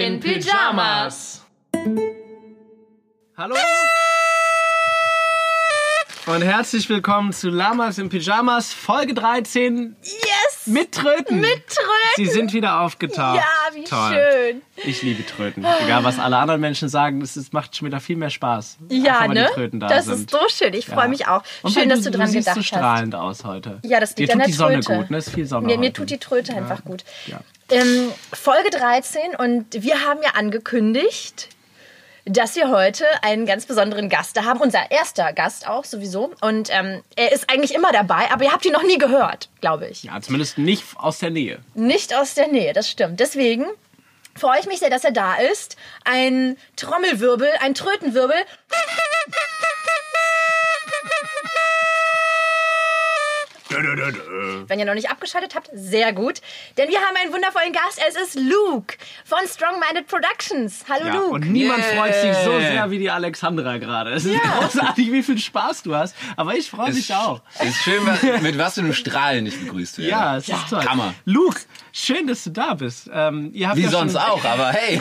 in Pyjamas. Hallo und herzlich willkommen zu Lamas in Pyjamas, Folge 13 Yes! mit Tröten. Mit Tröten. Sie sind wieder aufgetaucht. Ja, wie Toll. schön. Ich liebe Tröten. Egal, was alle anderen Menschen sagen, es ist- macht schon wieder viel mehr Spaß. Ja, Einfach, ne? Die Tröten da das sind. ist so schön. Ich Ja. freue mich auch. Und schön, dass du dran du siehst gedacht so hast. strahlend aus heute. Ja, das Dir liegt tut an der die Sonne gut, ne? Ist viel Sonne Mir, mir tut die Tröte einfach gut. Ja. Ähm, Folge 13 und wir haben ja angekündigt, dass wir heute einen ganz besonderen Gast da haben. Unser erster Gast auch sowieso. Und ähm, er ist eigentlich immer dabei, aber ihr habt ihn noch nie gehört, glaube ich. Ja, zumindest nicht aus der Nähe. Nicht aus der Nähe, das stimmt. Deswegen freue ich mich sehr, dass er da ist. Ein Trommelwirbel, ein Trötenwirbel. Wenn ihr noch nicht abgeschaltet habt, sehr gut. Denn wir haben einen wundervollen Gast. Es ist Luke von Strong Minded Productions. Hallo Ja, Luke. und niemand Yeah. freut sich so sehr wie die Alexandra gerade. Es ist großartig, wie viel Spaß du hast. Aber ich freue mich auch. Ist schön, mit was für einem Strahlen ich begrüßt werde. Ja, es ist toll. Hammer. Luke, schön, dass du da bist. Ähm, ihr habt Wie ja sonst auch, aber hey,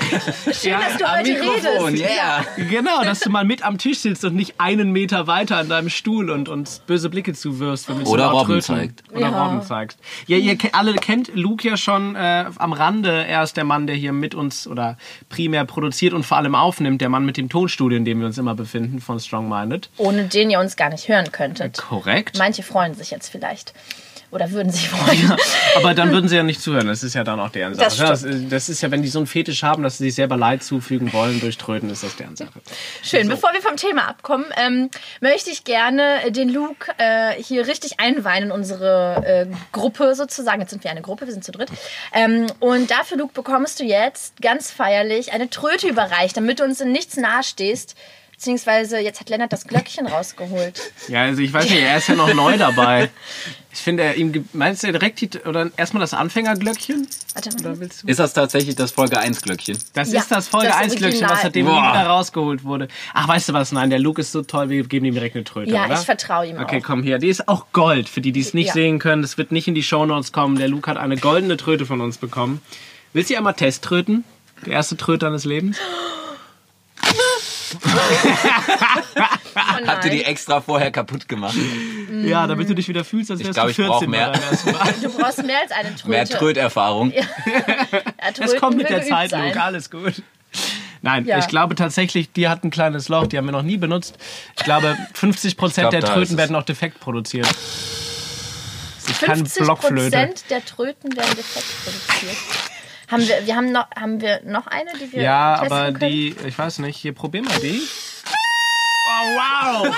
Schön, dass du heute Mikrofon, redest. yeah. Genau, dass du mal mit am Tisch sitzt und nicht einen Meter weiter an deinem Stuhl und uns böse Blicke zuwirfst. wenn wir Oder Robben. Zeigt. Oder Ja. Robben zeigst. Ja, ihr alle kennt Luke ja schon äh, am Rande. Er ist der Mann, der hier mit uns oder primär produziert und vor allem aufnimmt. Der Mann mit dem Tonstudio, in dem wir uns immer befinden, von Strong Minded. Ohne den ihr uns gar nicht hören könntet. Korrekt. Manche freuen sich jetzt vielleicht. Oder würden sich freuen. Aber dann würden sie ja nicht zuhören. Das ist ja dann auch deren Sache. Das. Das, ist- das ist ja, wenn die so einen Fetisch haben, dass sie sich selber Leid zufügen wollen durch Tröten, ist das deren Sache. Schön, bevor wir vom Thema abkommen, ähm, möchte ich gerne äh, den Luke äh, hier richtig einweihen in unsere äh, Gruppe sozusagen. Jetzt sind wir eine Gruppe, wir sind zu dritt. Ähm, und dafür, Luke, bekommst du jetzt ganz feierlich eine Tröte überreicht, damit du uns in nichts nahestehst. Beziehungsweise jetzt hat Lennart das Glöckchen rausgeholt. Ja, also ich weiß nicht, er ist ja noch neu dabei. Ich finde, er ihm meinst du direkt die, oder erstmal das Anfängerglöckchen? Warte mal. Oder willst du? Ist das tatsächlich das Folge 1 Glöckchen? Das Ja, ist das Folge das 1 Glöckchen, was seitdem Boah. wieder rausgeholt wurde. Ach, weißt du was? Nein, der Luke ist so toll, wir geben ihm direkt eine Tröte, Ja, oder? ich vertraue ihm Okay, auch. komm hier. Die ist auch Gold, für die, die es nicht Ja. sehen können. Das wird nicht in die Shownotes kommen. Der Luke hat eine goldene Tröte von uns bekommen. Willst du einmal Testtröten? Die erste Tröte deines Lebens? Oh Habt ihr die extra vorher kaputt gemacht? Ja, damit du dich wieder fühlst, als Ich wärst glaub, du ich brauch 14 bei mehr. Du brauchst mehr als eine Tröte. Mehr Tröterfahrung. Ja, Es Tröten kommt mit der Zeit, sein. Luke. Alles gut. Nein, Ja. ich glaube tatsächlich, die hat ein kleines Loch, die haben wir noch nie benutzt. Ich glaube, 50 Prozent glaub, der Tröten werden auch defekt produziert. Das keine 50 Blockflöte. Prozent der Tröten werden defekt produziert. Haben wir, wir haben noch, haben wir noch eine, die wir Ja, testen aber können? die, ich weiß nicht, hier probier mal die. Oh, wow!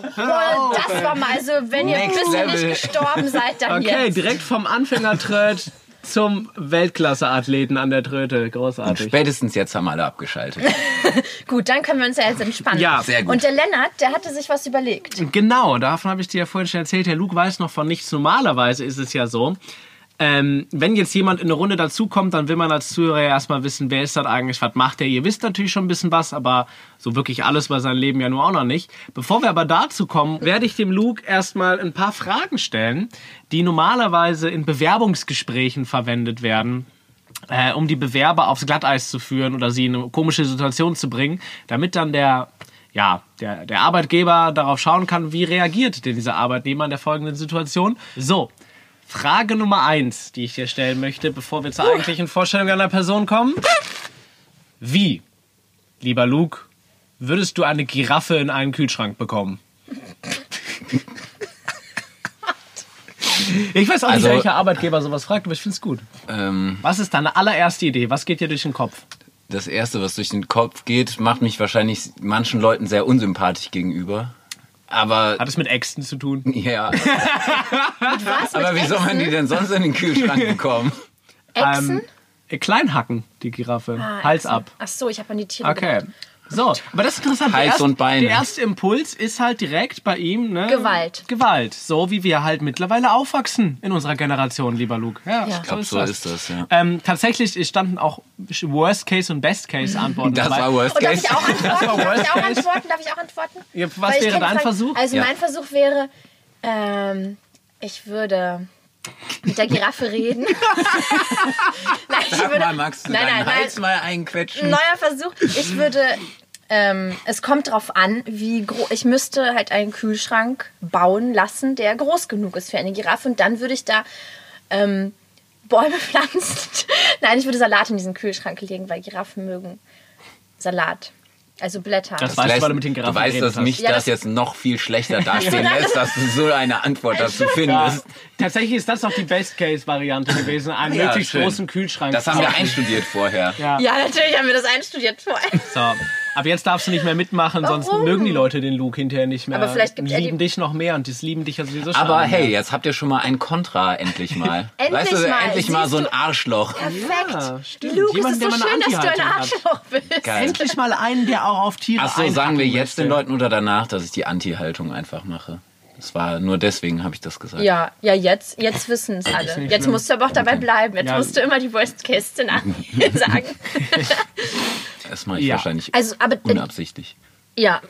Wow, Boah, das war mal, also wenn ihr ein Next bisschen Level. nicht gestorben seid, dann Okay, jetzt. direkt vom Anfängertröt zum Weltklasse-Athleten an der Tröte. Großartig. Spätestens jetzt haben alle abgeschaltet. Gut, dann können wir uns ja jetzt entspannen. Ja. Sehr gut. Und der Lennart, der hatte sich was überlegt. Genau, davon habe ich dir ja vorhin schon erzählt. Der Luke weiß noch von nichts. Normalerweise ist es ja so, ähm, wenn jetzt jemand in eine Runde dazukommt, dann will man als Zuhörer ja erstmal wissen, wer ist das eigentlich, was macht der? Ihr wisst natürlich schon ein bisschen was, aber so wirklich alles über sein Leben ja nur auch noch nicht. Bevor wir aber dazu kommen, werde ich dem Luke erstmal ein paar Fragen stellen, die normalerweise in Bewerbungsgesprächen verwendet werden äh, um die Bewerber aufs Glatteis zu führen oder sie in eine komische Situation zu bringen, damit dann der, ja, der, der Arbeitgeber darauf schauen kann, wie reagiert denn dieser Arbeitnehmer in der folgenden Situation. So, Frage Nummer eins, die ich dir stellen möchte, bevor wir zur eigentlichen Vorstellung einer Person kommen. Wie, lieber Luke, würdest du eine Giraffe in einen Kühlschrank bekommen? Ich weiß auch nicht, Also- welcher Arbeitgeber sowas fragt, aber ich finde es gut. ähm, Was ist deine allererste Idee? Was geht dir durch den Kopf? das Erste, was durch den Kopf geht, macht mich wahrscheinlich manchen Leuten sehr unsympathisch gegenüber. Aber Hat es mit Äxten zu tun? ja, Was? aber wie soll man die denn sonst in den Kühlschrank bekommen? Echsen? Ähm, Kleinhacken, die Giraffe. Ah, Hals Echsen. ab. Ach so, ich habe an die Tiere Okay. gedacht. So, aber das ist interessant. Hals der erste, und Beine. Der erste Impuls ist halt direkt bei ihm, ne? Gewalt. Gewalt. So wie wir halt mittlerweile aufwachsen in unserer Generation, lieber Luke. Ja, Ja. so Ich glaub, ist so das. ist das, ja. Ähm, tatsächlich es standen auch Worst Case und Best Case Antworten Das dabei. war Worst Und darf Case. ich auch antworten? Darf ich worst auch case. antworten? Darf ich auch antworten? Ja, was Weil wäre dein Versuch? Also Ja. mein Versuch wäre, ähm, ich würde. Mit der Giraffe reden. nein, ich Sag würde, mal, du nein, nein, nein. Hals mal einquetschen? Neuer Versuch. Ich würde. Ähm, es kommt drauf an, wie groß. Ich müsste halt einen Kühlschrank bauen lassen, der groß genug ist für eine Giraffe. Und dann würde ich da ähm, Bäume pflanzen. Nein, ich würde Salat in diesen Kühlschrank legen, weil Giraffen mögen Salat. Also Blätter. Das weißt du, weil du mit den du Giraffen weißt, geredet dass hast. mich Ja, das das- jetzt noch viel schlechter dastehen lässt, dass du so eine Antwort dazu findest. Tatsächlich ist das auch die Best-Case-Variante gewesen. Einen Ja, möglichst schön. großen Kühlschrank. Das haben wir einstudiert vorher. Ja. ja, natürlich haben wir das einstudiert vorher. So. Ab jetzt darfst du nicht mehr mitmachen, sonst Warum? mögen die Leute den Luke hinterher nicht mehr. Aber vielleicht gibt und er lieben die- dich noch mehr und das lieben dich ja sowieso schon. Aber hey, mehr. jetzt habt ihr schon mal ein Kontra endlich mal. Endlich weißt du, mal. endlich mal Siehst so ein Arschloch. Perfekt. Ja, stimmt. Luke, Jemand, es ist so schön, dass du ein hat. Arschloch bist. Geil. Endlich mal einen, der auch auf Tiere Ach so, sagen wir jetzt möchte. den Leuten oder danach, dass ich die Anti-Haltung einfach mache. Das war nur deswegen habe ich das gesagt. Ja, ja, jetzt, jetzt wissen es alle. Jetzt schlimm. musst du aber auch dabei bleiben. Jetzt Ja. musst du immer die Worst-Case-Szenarien sagen. Das mache ich Ja. wahrscheinlich Also, aber unabsichtlich. ja,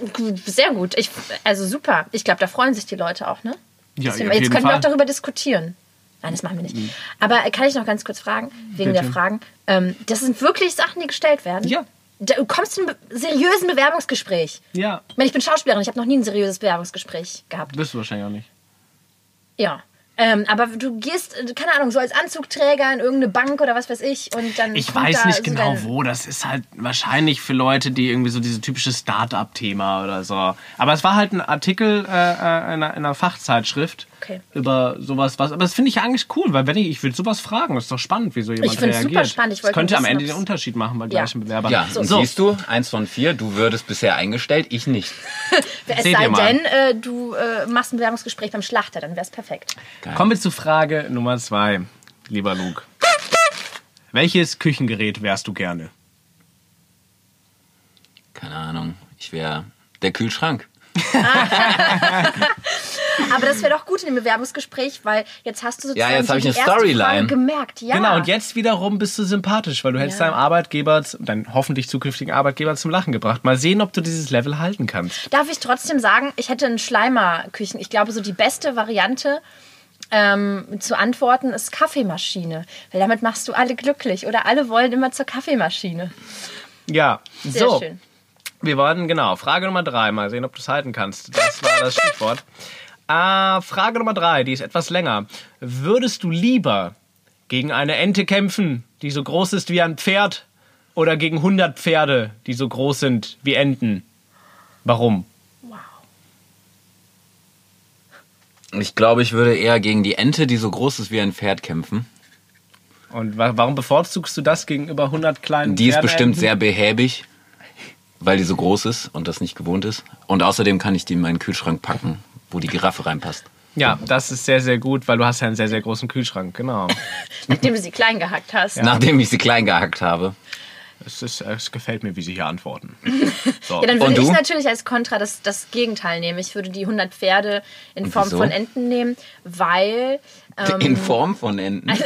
sehr gut. Ich, also super. Ich glaube, da freuen sich die Leute auch, ne? Ja, Deswegen- jetzt können wir Fall. auch darüber diskutieren. Nein, das machen wir nicht. Aber kann ich noch ganz kurz fragen, wegen Bitte. der Fragen? Ähm, das sind wirklich Sachen, die gestellt werden? Ja. Du kommst zu einem seriösen Bewerbungsgespräch. Ja, Ich meine, ich bin Schauspielerin, ich habe noch nie ein seriöses Bewerbungsgespräch gehabt. bist du wahrscheinlich auch nicht. Ja. Ähm, aber du gehst, äh, keine Ahnung, so als Anzugträger in irgendeine Bank oder was weiß ich und dann. Ich weiß da nicht so genau wo. Das ist halt wahrscheinlich für Leute, die irgendwie so diese typische Start-up-Thema oder so. Aber es war halt ein Artikel äh, äh, in, einer, in einer Fachzeitschrift Okay. über sowas. Was, aber das finde ich ja eigentlich cool, weil wenn ich, ich will sowas fragen, das ist doch spannend, wie so jemand Ich reagiert. super spannend. Ich das könnte nur am wissen, Ende den Unterschied machen bei Ja. gleichen Bewerbern. Ja, und so. siehst du, eins von vier, du würdest bisher eingestellt, ich nicht. Es Seht sei denn, äh, du äh, machst ein Bewerbungsgespräch beim Schlachter, dann wäre es perfekt. Kommen wir zu Frage Nummer zwei, lieber Luke. Welches Küchengerät wärst du gerne? Keine Ahnung, ich wäre der Kühlschrank. Aber das wäre doch gut in dem Bewerbungsgespräch, weil jetzt hast du sozusagen Ja, jetzt so ich die eine erste Storyline. Frage gemerkt. Ja. Genau, und jetzt wiederum bist du sympathisch, weil du hättest Ja. deinem Arbeitgeber, deinen hoffentlich zukünftigen Arbeitgeber zum Lachen gebracht. Mal sehen, ob du dieses Level halten kannst. Darf ich trotzdem sagen, ich hätte einen Schleimerküchen. Ich glaube, so die beste Variante ähm, zu antworten ist Kaffeemaschine. Weil damit machst du alle glücklich oder alle wollen immer zur Kaffeemaschine. Ja, Sehr so. schön. Wir wollen, genau, Frage Nummer drei. Mal sehen, ob du es halten kannst. Das war das Stichwort. Ah, Frage Nummer drei, die ist etwas länger. Würdest du lieber gegen eine Ente kämpfen, die so groß ist wie ein Pferd, oder gegen 100 Pferde, die so groß sind wie Enten? Warum? Ich glaube, ich würde eher gegen die Ente, die so groß ist wie ein Pferd, kämpfen. Und wa warum bevorzugst du das gegenüber 100 kleinen Die ist bestimmt sehr behäbig, weil die so groß ist und das nicht gewohnt ist. Und außerdem kann ich die in meinen Kühlschrank packen, wo die Giraffe reinpasst. Ja, das ist sehr, sehr gut, weil du hast ja einen sehr, sehr großen Kühlschrank, genau. Nachdem du sie klein gehackt hast. Nachdem ich sie klein gehackt habe. Es, ist, es gefällt mir, wie sie hier antworten. So. Ja, dann Und würde ich du? natürlich als Kontra das, das Gegenteil nehmen. Ich würde die 100 Pferde in Und Form wieso? von Enten nehmen, weil. Ähm, In Form von Enten.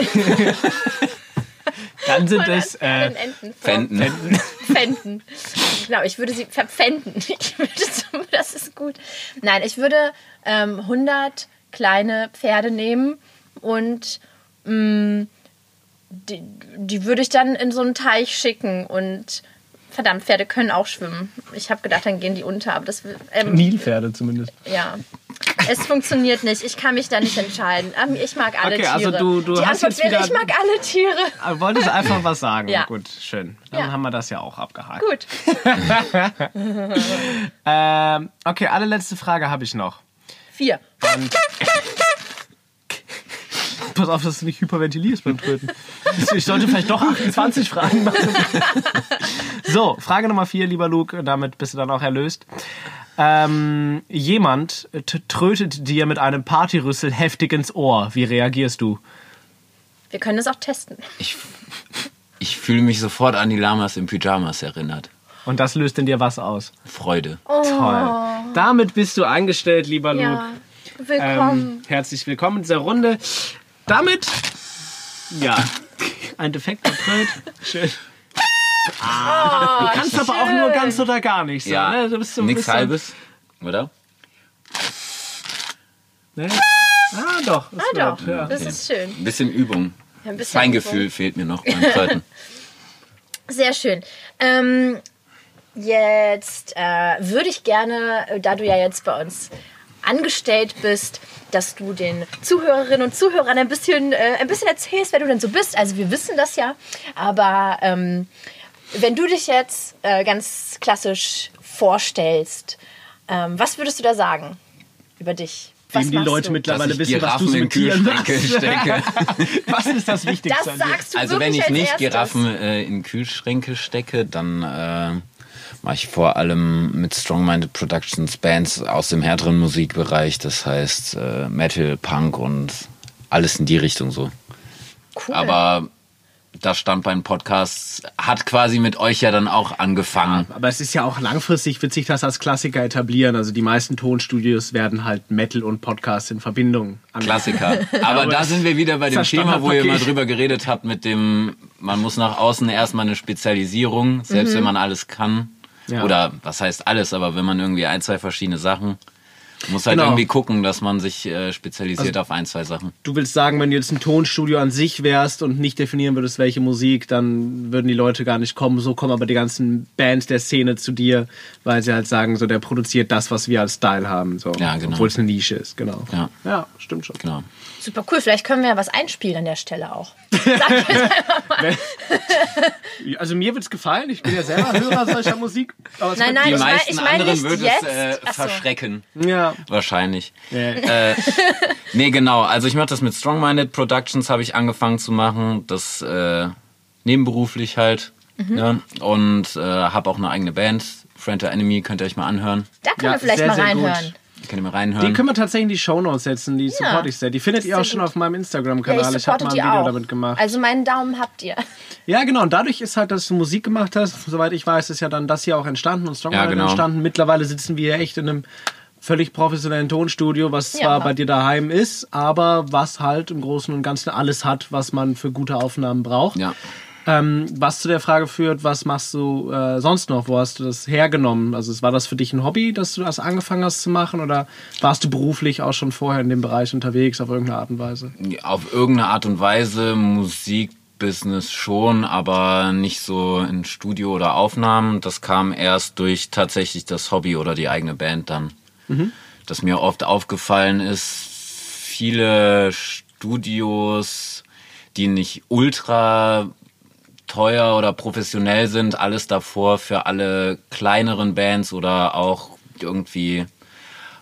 Dann sind es äh, Enten. Fenden. Pfänden. Genau, ich würde sie verpfänden. Ich würde so, das ist gut. Nein, ich würde ähm, 100 kleine Pferde nehmen und mh, die, die würde ich dann in so einen Teich schicken und verdammt, Pferde können auch schwimmen. Ich habe gedacht, dann gehen die unter, aber das ähm, Nilpferde zumindest. ja. Es funktioniert nicht. Ich kann mich da nicht entscheiden. Ähm, Ich mag alle Okay, Tiere. also du- du die hast Antwort jetzt wäre, wieder- ich mag alle Tiere. Aber wolltest einfach was sagen? Ja. Gut, schön. Dann Ja. haben wir das ja auch abgehakt. Gut. Ähm, okay, allerletzte Frage habe ich noch. Vier. Pass auf, dass du nicht hyperventilierst beim Tröten. Ich sollte vielleicht doch 28 Fragen machen. So, Frage Nummer vier, lieber Luke, damit bist du dann auch erlöst. Ähm, jemand trötet dir mit einem Partyrüssel heftig ins Ohr. Wie reagierst du? Wir können es auch testen. Ich, ich fühle mich sofort an die Lamas im Pyjamas erinnert. Und das löst in dir was aus. Freude. Toll. Damit bist du eingestellt, lieber Luke. Ja. Willkommen. Ähm, herzlich willkommen in dieser Runde. Damit, ja, ein defekter Tröd. Schön. Ah, du kannst aber auch nur ganz oder gar nicht. So, Ja, ne? du bist so ein nichts Halbes, oder? Ne? Ah, doch. das Ah, doch. ja. Das ist schön. Ein bisschen Übung. Ja, ein bisschen Feingefühl Übung. fehlt mir noch beim Flirten. Sehr schön. Ähm, jetzt äh, würde ich gerne, äh, da du ja jetzt bei uns angestellt bist, dass du den Zuhörerinnen und Zuhörern ein bisschen, äh, ein bisschen erzählst, wer du denn so bist. Also wir wissen das ja, aber ähm, wenn du dich jetzt äh, ganz klassisch vorstellst, ähm, was würdest du da sagen über dich? Was die Leute du? mittlerweile Dass ich wissen, was du Giraffen in Kühlschränke stecke. Was ist das Wichtigste? Das sagst du Also wenn ich als nicht erstes. Giraffen äh, in Kühlschränke stecke, dann äh, mache ich vor allem mit Strong-Minded Productions Bands aus dem härteren Musikbereich. Das heißt äh, Metal, Punk und alles in die Richtung so. Cool. Aber das Standbein Podcasts hat quasi mit euch ja dann auch angefangen. Aber es ist ja auch langfristig, wird sich das als Klassiker etablieren. Also die meisten Tonstudios werden halt Metal und Podcast in Verbindung. Klassiker. Aber aber da sind wir wieder bei dem Thema, wo ihr mal drüber geredet habt mit dem, man muss nach außen erstmal eine Spezialisierung, selbst wenn man alles kann. Ja. Oder was heißt alles, aber wenn man irgendwie ein, zwei verschiedene Sachen, muss halt Genau. irgendwie gucken, dass man sich äh, spezialisiert auf ein, zwei Sachen. Du willst sagen, wenn du jetzt ein Tonstudio an sich wärst und nicht definieren würdest, welche Musik, dann würden die Leute gar nicht kommen. So kommen aber die ganzen Bands der Szene zu dir, weil sie halt sagen, so der produziert das, was wir als Style haben. So. Ja, genau. Obwohl es eine Nische ist, genau. Ja. ja stimmt schon. Genau. Super cool. Vielleicht können wir ja was einspielen an der Stelle auch. Sag ich jetzt einfach mal. Also mir wird's gefallen, ich bin ja selber Hörer solcher Musik. Aber es Nein, wird- nein, Die ich mein- meisten ich mein anderen nicht würde jetzt. es äh, so. verschrecken. Ja. Wahrscheinlich. Ja. Äh, nee, genau. Also ich mache das mit Strong-Minded Productions, habe ich angefangen zu machen. Das äh, nebenberuflich halt. Mhm. Ja. Und äh, habe auch eine eigene Band. Friend to Enemy könnt ihr euch mal anhören. Da können Ja, wir vielleicht sehr, mal sehr gut. Reinhören. Könnt ihr mal Die reinhören. können wir tatsächlich in die Shownotes setzen, die support ich sehr. Die findet ihr auch schon gut. auf meinem Ja, Instagram-Kanal. ich ich habe supporte mal ein die Video auch. damit gemacht. Also meinen Daumen habt ihr. Ja, genau. Und dadurch ist halt, dass du Musik gemacht hast, soweit ich weiß, ist ja dann das hier auch entstanden und Strongman Ja, genau. entstanden. Mittlerweile sitzen wir echt in einem völlig professionellen Tonstudio, was Ja. zwar bei dir daheim ist, aber was halt im Großen und Ganzen alles hat, was man für gute Aufnahmen braucht. Ja. Ähm, was zu der Frage führt, was machst du äh, sonst noch? Wo hast du das hergenommen? Also war das für dich ein Hobby, dass du das angefangen hast zu machen oder warst du beruflich auch schon vorher in dem Bereich unterwegs auf irgendeine Art und Weise? Auf irgendeine Art und Weise Musikbusiness schon, aber nicht so in Studio oder Aufnahmen. Das kam erst durch tatsächlich das Hobby oder die eigene Band dann. Dass mir oft aufgefallen ist, viele Studios, die nicht ultra teuer oder professionell sind, alles davor für alle kleineren Bands oder auch irgendwie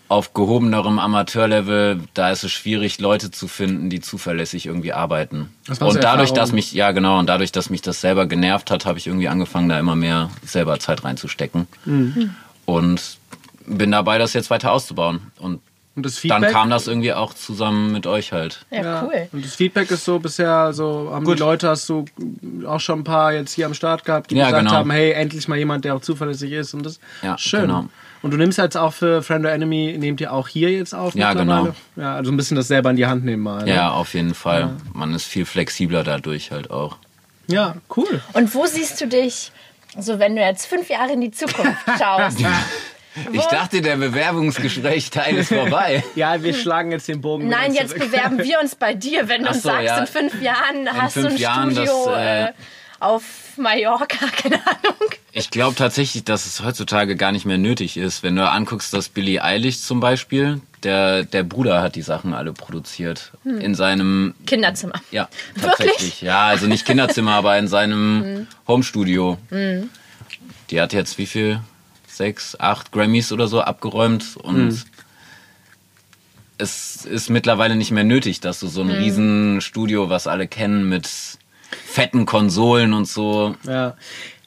auf gehobenerem Amateurlevel, da ist es schwierig, Leute zu finden, die zuverlässig irgendwie arbeiten. Und dadurch, dass mich, ja genau, und dadurch, dass mich das selber genervt hat, habe ich irgendwie angefangen, da immer mehr selber Zeit reinzustecken. Mhm. Und bin dabei, das jetzt weiter auszubauen. Und Und das dann Feedback? kam das irgendwie auch zusammen mit euch halt. Ja, cool. Und das Feedback ist so bisher, so haben Gut. die Leute, hast du auch schon ein paar jetzt hier am Start gehabt, die Ja, gesagt genau. haben, hey, endlich mal jemand, der auch zuverlässig ist und das Ja, schön. genau. Und du nimmst jetzt auch für Friend or Enemy, nehmt ihr auch hier jetzt auf Ja, genau. Ja, also ein bisschen das selber in die Hand nehmen mal. ne? Ja, auf jeden Fall. Man ist viel flexibler dadurch halt auch. Ja, cool. Und wo siehst du dich, so wenn du jetzt fünf Jahre in die Zukunft schaust? Ich dachte, der Bewerbungsgespräch-Teil ist vorbei. Ja, wir schlagen jetzt den Bogen. Nein, jetzt zurück. bewerben wir uns bei dir, wenn du uns so, sagst, ja. in fünf Jahren hast du fünf ein Jahren, Studio das, äh, äh, auf Mallorca, keine Ahnung. Ich glaube tatsächlich, dass es heutzutage gar nicht mehr nötig ist. Wenn du anguckst, dass Billie Eilish zum Beispiel, der, der Bruder hat die Sachen alle produziert. In seinem, Kinderzimmer. ja, Wirklich? tatsächlich. Ja, also nicht Kinderzimmer, aber in seinem Homestudio. Die hat jetzt wie viel? Sechs, acht Grammys oder so abgeräumt und es ist mittlerweile nicht mehr nötig, dass du so ein Riesenstudio, was alle kennen, mit fetten Konsolen und so. Ja.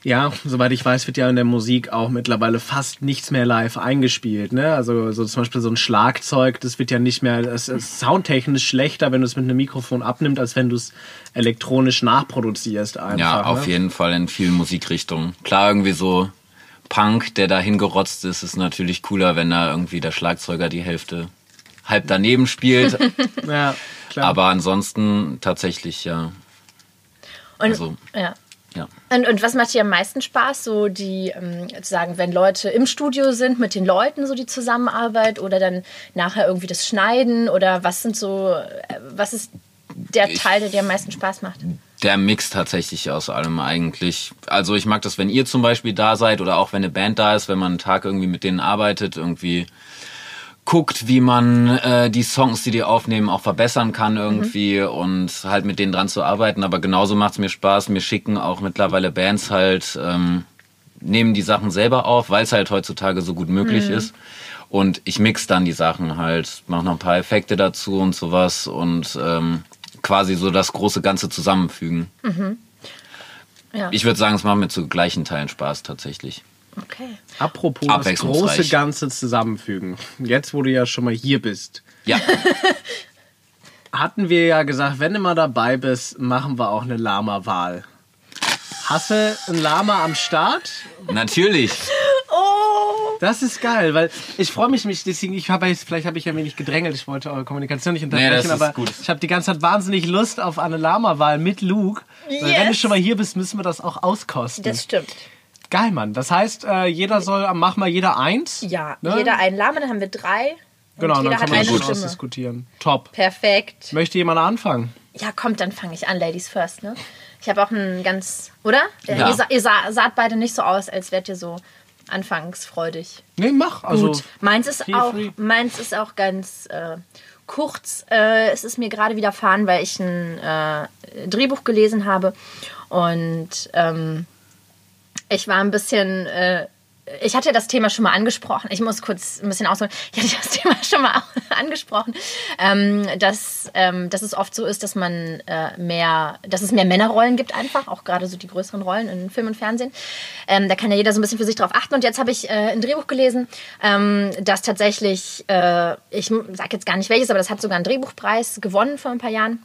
Ja, soweit ich weiß, wird ja in der Musik auch mittlerweile fast nichts mehr live eingespielt. Ne? Also so zum Beispiel so ein Schlagzeug, das wird ja nicht mehr, es ist soundtechnisch schlechter, wenn du es mit einem Mikrofon abnimmst, als wenn du es elektronisch nachproduzierst einfach. Ja, auf ne? jeden Fall in vielen Musikrichtungen. Klar, irgendwie so Punk, der da hingerotzt ist, ist natürlich cooler, wenn da irgendwie der Schlagzeuger die Hälfte halb daneben spielt. Ja, klar. Aber ansonsten tatsächlich, ja. Und, Also- ja. Ja. Und, und was macht dir am meisten Spaß? So die, ähm, sagen, wenn Leute im Studio sind mit den Leuten, so die Zusammenarbeit oder dann nachher irgendwie das Schneiden oder was sind so, äh, was ist der Teil, der dir am meisten Spaß macht? Der Mix tatsächlich aus allem eigentlich. Also ich mag das, wenn ihr zum Beispiel da seid oder auch wenn eine Band da ist, wenn man einen Tag irgendwie mit denen arbeitet, irgendwie guckt, wie man äh, die Songs, die die aufnehmen, auch verbessern kann irgendwie Mhm. und halt mit denen dran zu arbeiten. Aber genauso macht es mir Spaß. Mir schicken auch mittlerweile Bands halt, ähm, nehmen die Sachen selber auf, weil es halt heutzutage so gut möglich Mhm. ist. Und ich mix dann die Sachen halt, mache noch ein paar Effekte dazu und sowas und ähm, quasi so das große Ganze zusammenfügen. Ja. Ich würde sagen, es macht mir zu gleichen Teilen Spaß tatsächlich. okay. Apropos das große Ganze zusammenfügen. Jetzt, wo du ja schon mal hier bist, Ja, hatten wir ja gesagt, wenn du mal dabei bist, machen wir auch eine Lama-Wahl. Hast du ein Lama am Start? natürlich. Das ist geil, weil ich freue mich, mich deswegen, ich habe vielleicht habe ich ein wenig gedrängelt, ich wollte eure Kommunikation nicht unterbrechen, Nee, das ist aber gut. ich habe die ganze Zeit wahnsinnig Lust auf eine Lama-Wahl mit Luke. Weil wenn du Yes. schon mal hier bist, müssen wir das auch auskosten. Das stimmt. geil, Mann. Das heißt, äh, jeder soll, mach mal jeder eins. Ja, Ne? jeder einen Lama, dann haben wir drei. Genau, dann kann man das Stimme. ausdiskutieren. Top. Perfekt. Möchte jemand anfangen? Ja, kommt, dann fange ich an, Ladies first, ne? Ich habe auch einen ganz, oder? Ja. Ihr, ihr sah, saht beide nicht so aus, als wärt ihr so anfangsfreudig. Nee, mach. Also, Gut. Meins ist auch, free. meins ist auch ganz äh, kurz. Äh, es ist mir gerade widerfahren, weil ich ein äh, Drehbuch gelesen habe und ähm, ich war ein bisschen. Ich hatte das Thema schon mal angesprochen. Ich muss kurz ein bisschen ausholen. Ich hatte das Thema schon mal angesprochen, ähm, dass, ähm, dass es oft so ist, dass man äh, mehr, dass es mehr Männerrollen gibt einfach, auch gerade so die größeren Rollen in Film und Fernsehen. Ähm, da kann ja jeder so ein bisschen für sich drauf achten. Und jetzt habe ich äh, ein Drehbuch gelesen, ähm, das tatsächlich, äh, ich sage jetzt gar nicht welches, aber das hat sogar einen Drehbuchpreis gewonnen vor ein paar Jahren.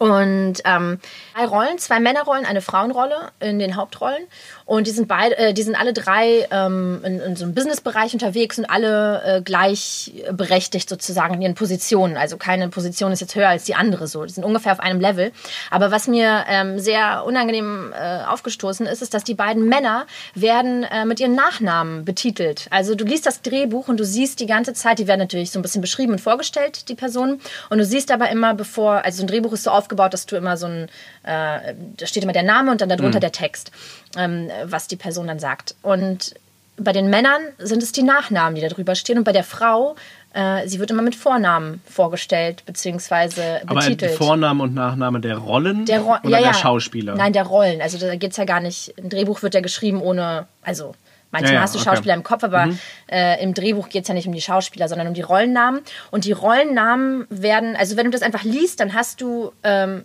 Und ähm, drei Rollen, zwei Männerrollen, eine Frauenrolle in den Hauptrollen. Und die sind beide, äh, die sind alle drei ähm, in, in so einem Businessbereich unterwegs und alle äh, gleichberechtigt sozusagen in ihren Positionen. Also keine Position ist jetzt höher als die andere so. Die sind ungefähr auf einem Level. Aber was mir ähm, sehr unangenehm äh, aufgestoßen ist, ist, dass die beiden Männer werden äh, mit ihren Nachnamen betitelt. Also du liest das Drehbuch und du siehst die ganze Zeit, die werden natürlich so ein bisschen beschrieben und vorgestellt, die Personen. Und du siehst aber immer bevor, also so ein Drehbuch ist so aufgebaut, dass du immer so ein, äh, da steht immer der Name und dann darunter der Text, ähm, was die Person dann sagt. Und bei den Männern sind es die Nachnamen, die da drüber stehen. Und bei der Frau, äh, sie wird immer mit Vornamen vorgestellt, beziehungsweise aber betitelt. Vorname und Nachname der Rollen Der Ro oder ja, ja. der Schauspieler? Nein, der Rollen. Also da geht es ja gar nicht. Ein Drehbuch wird ja geschrieben ohne. Also manchmal Ja, hast du okay. Schauspieler im Kopf, aber Mhm. äh, im Drehbuch geht es ja nicht um die Schauspieler, sondern um die Rollennamen. Und die Rollennamen werden, also wenn du das einfach liest, dann hast du. Ähm,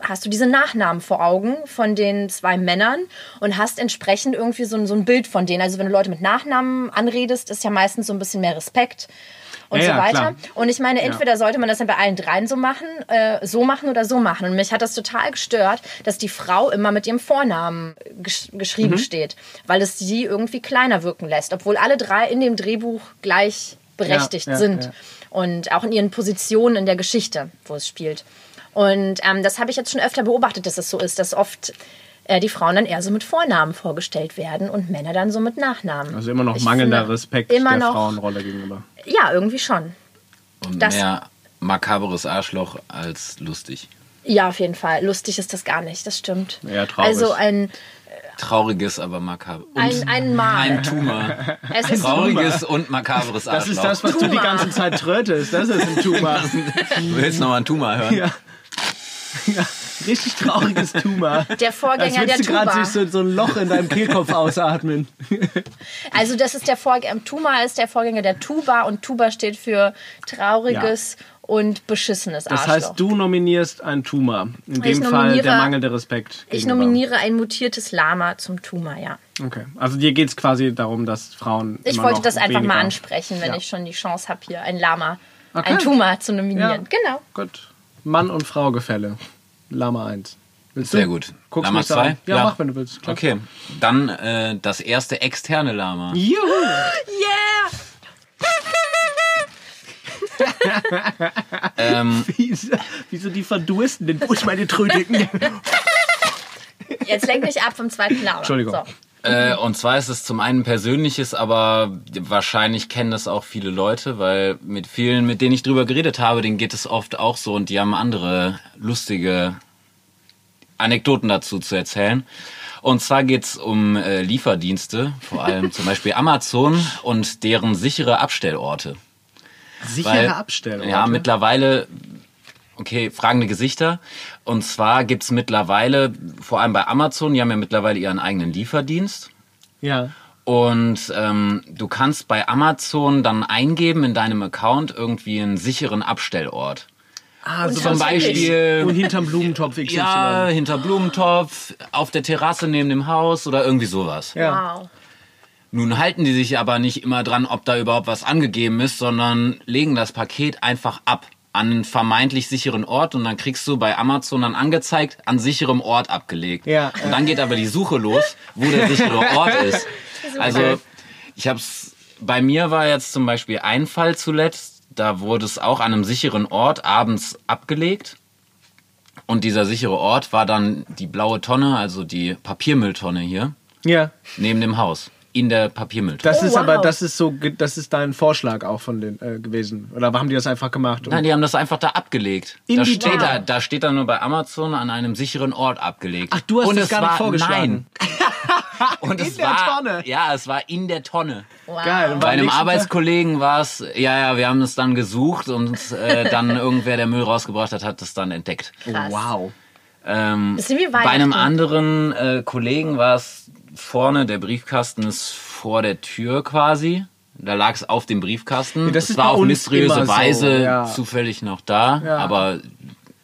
hast du diese Nachnamen vor Augen von den zwei Männern und hast entsprechend irgendwie so ein, so ein Bild von denen. Also wenn du Leute mit Nachnamen anredest, ist ja meistens so ein bisschen mehr Respekt und Ja, so weiter. klar. Und ich meine, entweder sollte man das dann bei allen dreien so machen, äh, so machen oder so machen. Und mich hat das total gestört, dass die Frau immer mit ihrem Vornamen gesch geschrieben Mhm. steht, weil es sie irgendwie kleiner wirken lässt, obwohl alle drei in dem Drehbuch gleichberechtigt Ja, ja, sind und auch in ihren Positionen in der Geschichte, wo es spielt. Und ähm, das habe ich jetzt schon öfter beobachtet, dass es so ist, dass oft äh, die Frauen dann eher so mit Vornamen vorgestellt werden und Männer dann so mit Nachnamen. Also immer noch Ich mangelnder finde, Respekt immer der noch, Frauenrolle gegenüber. Ja, irgendwie schon. Und Das- mehr makaberes Arschloch als lustig. Ja, auf jeden Fall. Lustig ist das gar nicht, das stimmt. Eher traurig. Also ein, Trauriges, aber makaber. Und ein, ein Mal. ein Tumor. es ist Trauriges und makaberes Arschloch. Das ist das, was du die Tumor. ganze Zeit trötest. Das ist ein Tumor. Du willst noch mal ein Tumor hören? ja. ja. Richtig trauriges Tumor. der Vorgänger der du gerade so, so ein Loch in deinem Kehlkopf ausatmen. Also das ist der Vorgänger, Tuma ist der Vorgänger der Tuba und Tuba steht für trauriges und beschissenes Das Arschloch. heißt, du nominierst ein Tumor. In dem Fall der mangelnde Respekt. ich gegenüber. nominiere ein mutiertes Lama zum Tuma, ja. Okay. Also dir geht es quasi darum, dass Frauen. Ich wollte das einfach mal ansprechen, wenn Ja. ich schon die Chance habe, hier ein Lama, Okay. ein Tuma zu Ja. nominieren. Genau. Gut. Mann- und Frau-Gefälle. Lama 1. Willst Sehr du? gut. Guckst Lama mich so an. 2? Ja, mach, wenn du willst. Klar. Okay, dann äh, das erste externe Lama. Juhu! Yeah! Ähm, Wieso, wieso die verdursten denn? Ist meine Tröte? Jetzt lenk mich ab vom zweiten Lama. Entschuldigung. So. Äh, und zwar ist es zum einen persönliches, aber wahrscheinlich kennen das auch viele Leute, weil mit vielen, mit denen ich drüber geredet habe, denen geht es oft auch so und die haben andere lustige Anekdoten dazu zu erzählen. Und zwar geht's um äh, Lieferdienste, vor allem zum Beispiel Amazon und deren sichere Abstellorte. Sichere Weil- Abstellung. Ja, mittlerweile, okay, fragende Gesichter. Und zwar gibt's mittlerweile, vor allem bei Amazon, die haben ja mittlerweile ihren eigenen Lieferdienst. Ja. Und ähm, du kannst bei Amazon dann eingeben in deinem Account irgendwie einen sicheren Abstellort. Ah, Und so Zum. Beispiel Und hinterm Blumentopf XY. ja, hinter Blumentopf, auf der Terrasse neben dem Haus oder irgendwie sowas. Ja. Wow. Nun halten die sich aber nicht immer dran, ob da überhaupt was angegeben ist, sondern legen das Paket einfach ab an einen vermeintlich sicheren Ort und dann kriegst du bei Amazon dann angezeigt, an sicherem Ort abgelegt. Ja. Und dann geht aber die Suche los, wo der sichere Ort ist. Also ich hab's, bei mir war jetzt zum Beispiel ein Fall zuletzt, da wurde es auch an einem sicheren Ort abends abgelegt. Und dieser sichere Ort war dann die blaue Tonne, also die Papiermülltonne hier, Ja. neben dem Haus. In der Papiermülltonne. Das Oh, ist wow. aber, das ist so, das ist dein Vorschlag auch von den äh, gewesen. Oder haben die das einfach gemacht? Nein, die haben das einfach da abgelegt. In da die steht Tonne. da, da steht da nur bei Amazon an einem sicheren Ort abgelegt. Ach, du hast Und das es gar nicht war, vorgeschlagen. Nein. Und es der war, Tonne. Ja, es war in der Tonne. wow. Geil. Bei einem Arbeitskollegen war es, ja, ja, wir haben es dann gesucht und äh, dann irgendwer, der Müll rausgebracht hat, hat es dann entdeckt. Krass. Wow. Ähm, bei einem anderen äh, Kollegen war es vorne, der Briefkasten ist vor der Tür quasi. Da lag es auf dem Briefkasten. Ja, das es ist war auf mysteriöse immer so, Weise ja. zufällig noch da, Ja. aber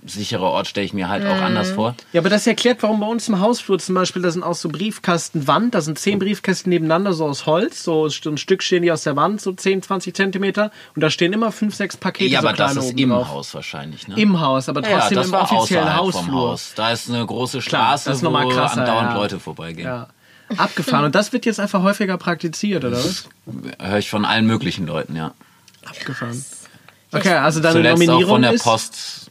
sicherer Ort stelle ich mir halt auch anders vor. Ja, aber das erklärt, warum bei uns im Hausflur zum Beispiel, da sind auch so Briefkastenwand, da sind zehn Briefkästen nebeneinander, so aus Holz, so ein Stück stehen die aus der Wand, so 10, 20 Zentimeter, und da stehen immer fünf, sechs Pakete Ja, so aber das ist im drauf. Haus wahrscheinlich, ne? Im Haus, aber ja, trotzdem das im war offiziellen Hausflur. vom Haus. Da ist eine große Klar, Straße, das ist noch mal wo krasser, andauernd ja. Leute vorbeigehen. Ja. Abgefahren. Und das wird jetzt einfach häufiger praktiziert, oder was? Höre ich von allen möglichen Leuten, ja. Abgefahren. Okay, also deine Zuletzt auch Nominierung von der. Post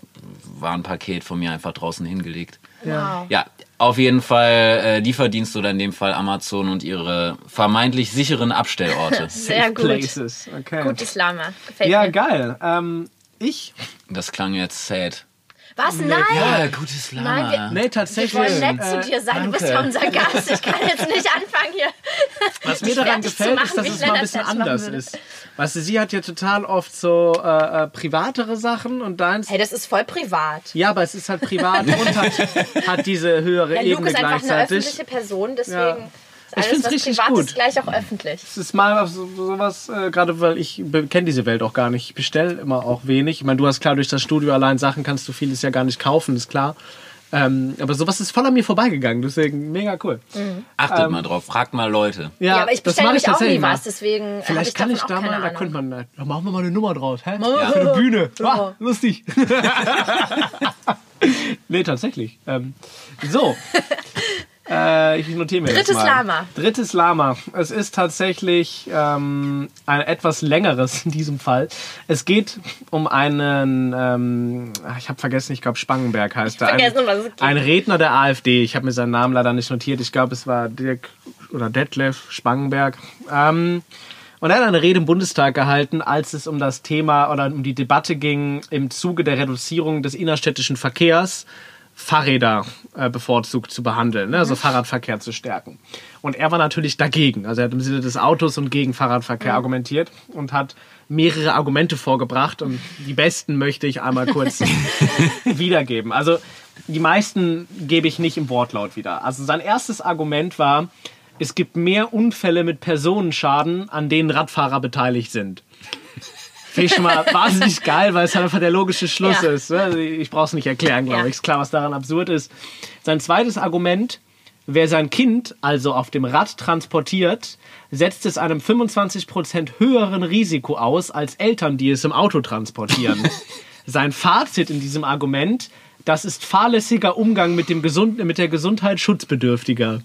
war ein Paket von mir einfach draußen hingelegt. Wow. Ja, auf jeden Fall äh, Lieferdienst oder in dem Fall Amazon und ihre vermeintlich sicheren Abstellorte. Sehr gut. Places. Okay. Gutes Lama. Gefällt Ja, mir. geil. Ähm, ich? Das klang jetzt sad. Was? Nein! Ja, gutes Lama. Nein, wir- Nee, tatsächlich. Wir wollen nett äh, zu dir sein. Du bist ja unser Gast. Ich kann jetzt nicht anfangen hier. Was mir daran gefällt, machen, ist, dass es mal ein bisschen anders ist. Weißt du, sie hat ja total oft so äh, äh, privatere Sachen und deins. Hey, das ist voll privat. Ja, aber es ist halt privat und hat, hat diese höhere Ja, Luke Ebene ist einfach eine gleichzeitig. öffentliche Person, deswegen Ja. Ist Ich alles, was richtig privat gut. ist, gleich auch öffentlich. Es ist mal so, sowas, äh, gerade weil ich kenne diese Welt auch gar nicht. Ich bestelle immer auch wenig. Ich meine, du hast klar durch das Studio allein Sachen kannst du vieles ja gar nicht kaufen, ist klar. Ähm, aber sowas ist voll an mir vorbeigegangen, deswegen mega cool. Achtet mal drauf, fragt mal Leute. Ja, aber ich bestelle mich auch nie was, deswegen Vielleicht ich kann ich da mal, da könnte man, da machen wir mal eine Nummer draus, hä? Ja. Für eine Bühne. Ja. Ah, lustig. nee, tatsächlich. Ähm, so. Äh, ich notiere mir Drittes mal. Lama. Drittes Lama. Es ist tatsächlich ähm, ein etwas längeres in diesem Fall. Es geht um einen, ähm, ich habe vergessen, ich glaube Spangenberg heißt er. vergessen, ein, was es geht. ein Redner der AfD. Ich habe mir seinen Namen leider nicht notiert. Ich glaube, es war Dirk oder Detlef Spangenberg. Ähm, und er hat eine Rede im Bundestag gehalten, als es um das Thema oder um die Debatte ging im Zuge der Reduzierung des innerstädtischen Verkehrs. Fahrräder äh, bevorzugt zu behandeln, ne? also Fahrradverkehr zu stärken. Und er war natürlich dagegen. Also er hat im Sinne des Autos und gegen Fahrradverkehr argumentiert und hat mehrere Argumente vorgebracht und die besten möchte ich einmal kurz wiedergeben. Also die meisten gebe ich nicht im Wortlaut wieder. Also sein erstes Argument war, es gibt mehr Unfälle mit Personenschaden, an denen Radfahrer beteiligt sind. Finde ich schon mal wahnsinnig geil, weil es halt einfach der logische Schluss Ja. ist. ne? Also Ich brauche es nicht erklären, glaube Ja. ich. Ist klar, was daran absurd ist. Sein zweites Argument, wer sein Kind also auf dem Rad transportiert, setzt es einem 25% höheren Risiko aus als Eltern, die es im Auto transportieren. Sein Fazit in diesem Argument, das ist fahrlässiger Umgang mit, dem Gesund mit der Gesundheit schutzbedürftiger.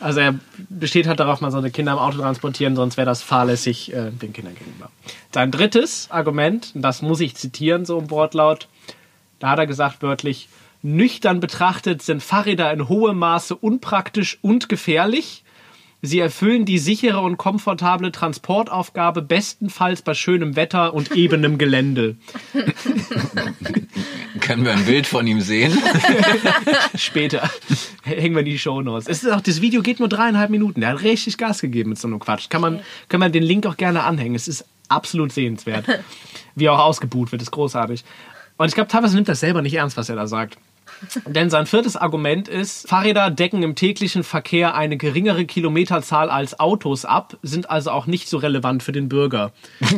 Also er besteht halt darauf, man sollte Kinder im Auto transportieren, sonst wäre das fahrlässig äh, den Kindern gegenüber. Sein drittes Argument, das muss ich zitieren, so im Wortlaut, da hat er gesagt wörtlich, Nüchtern betrachtet sind Fahrräder in hohem Maße unpraktisch und gefährlich. Sie erfüllen die sichere und komfortable Transportaufgabe bestenfalls bei schönem Wetter und ebenem Gelände. Können wir ein Bild von ihm sehen? Später hängen wir in die Show Notes. Es ist auch, das Video geht nur dreieinhalb Minuten. Der hat richtig Gas gegeben mit so einem Quatsch. Kann man, kann man den Link auch gerne anhängen. Es ist absolut sehenswert. Wie er auch ausgebuht wird, ist großartig. Und ich glaube, teilweise nimmt er selber nicht ernst, was er da sagt. Denn sein viertes Argument ist, Fahrräder decken im täglichen Verkehr eine geringere Kilometerzahl als Autos ab, sind also auch nicht so relevant für den Bürger.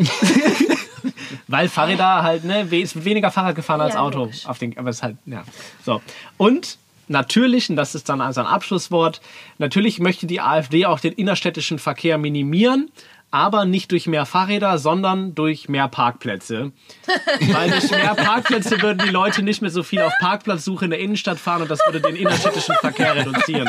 Weil Fahrräder halt, ne, wird weniger Fahrrad gefahren als Ja, Auto. logisch. Auf den, aber es ist halt, ja. So. Und natürlich, und das ist dann also ein Abschlusswort, natürlich möchte die AfD auch den innerstädtischen Verkehr minimieren, aber nicht durch mehr Fahrräder, sondern durch mehr Parkplätze. Weil durch mehr Parkplätze würden die Leute nicht mehr so viel auf Parkplatzsuche in der Innenstadt fahren und das würde den innerstädtischen Verkehr reduzieren.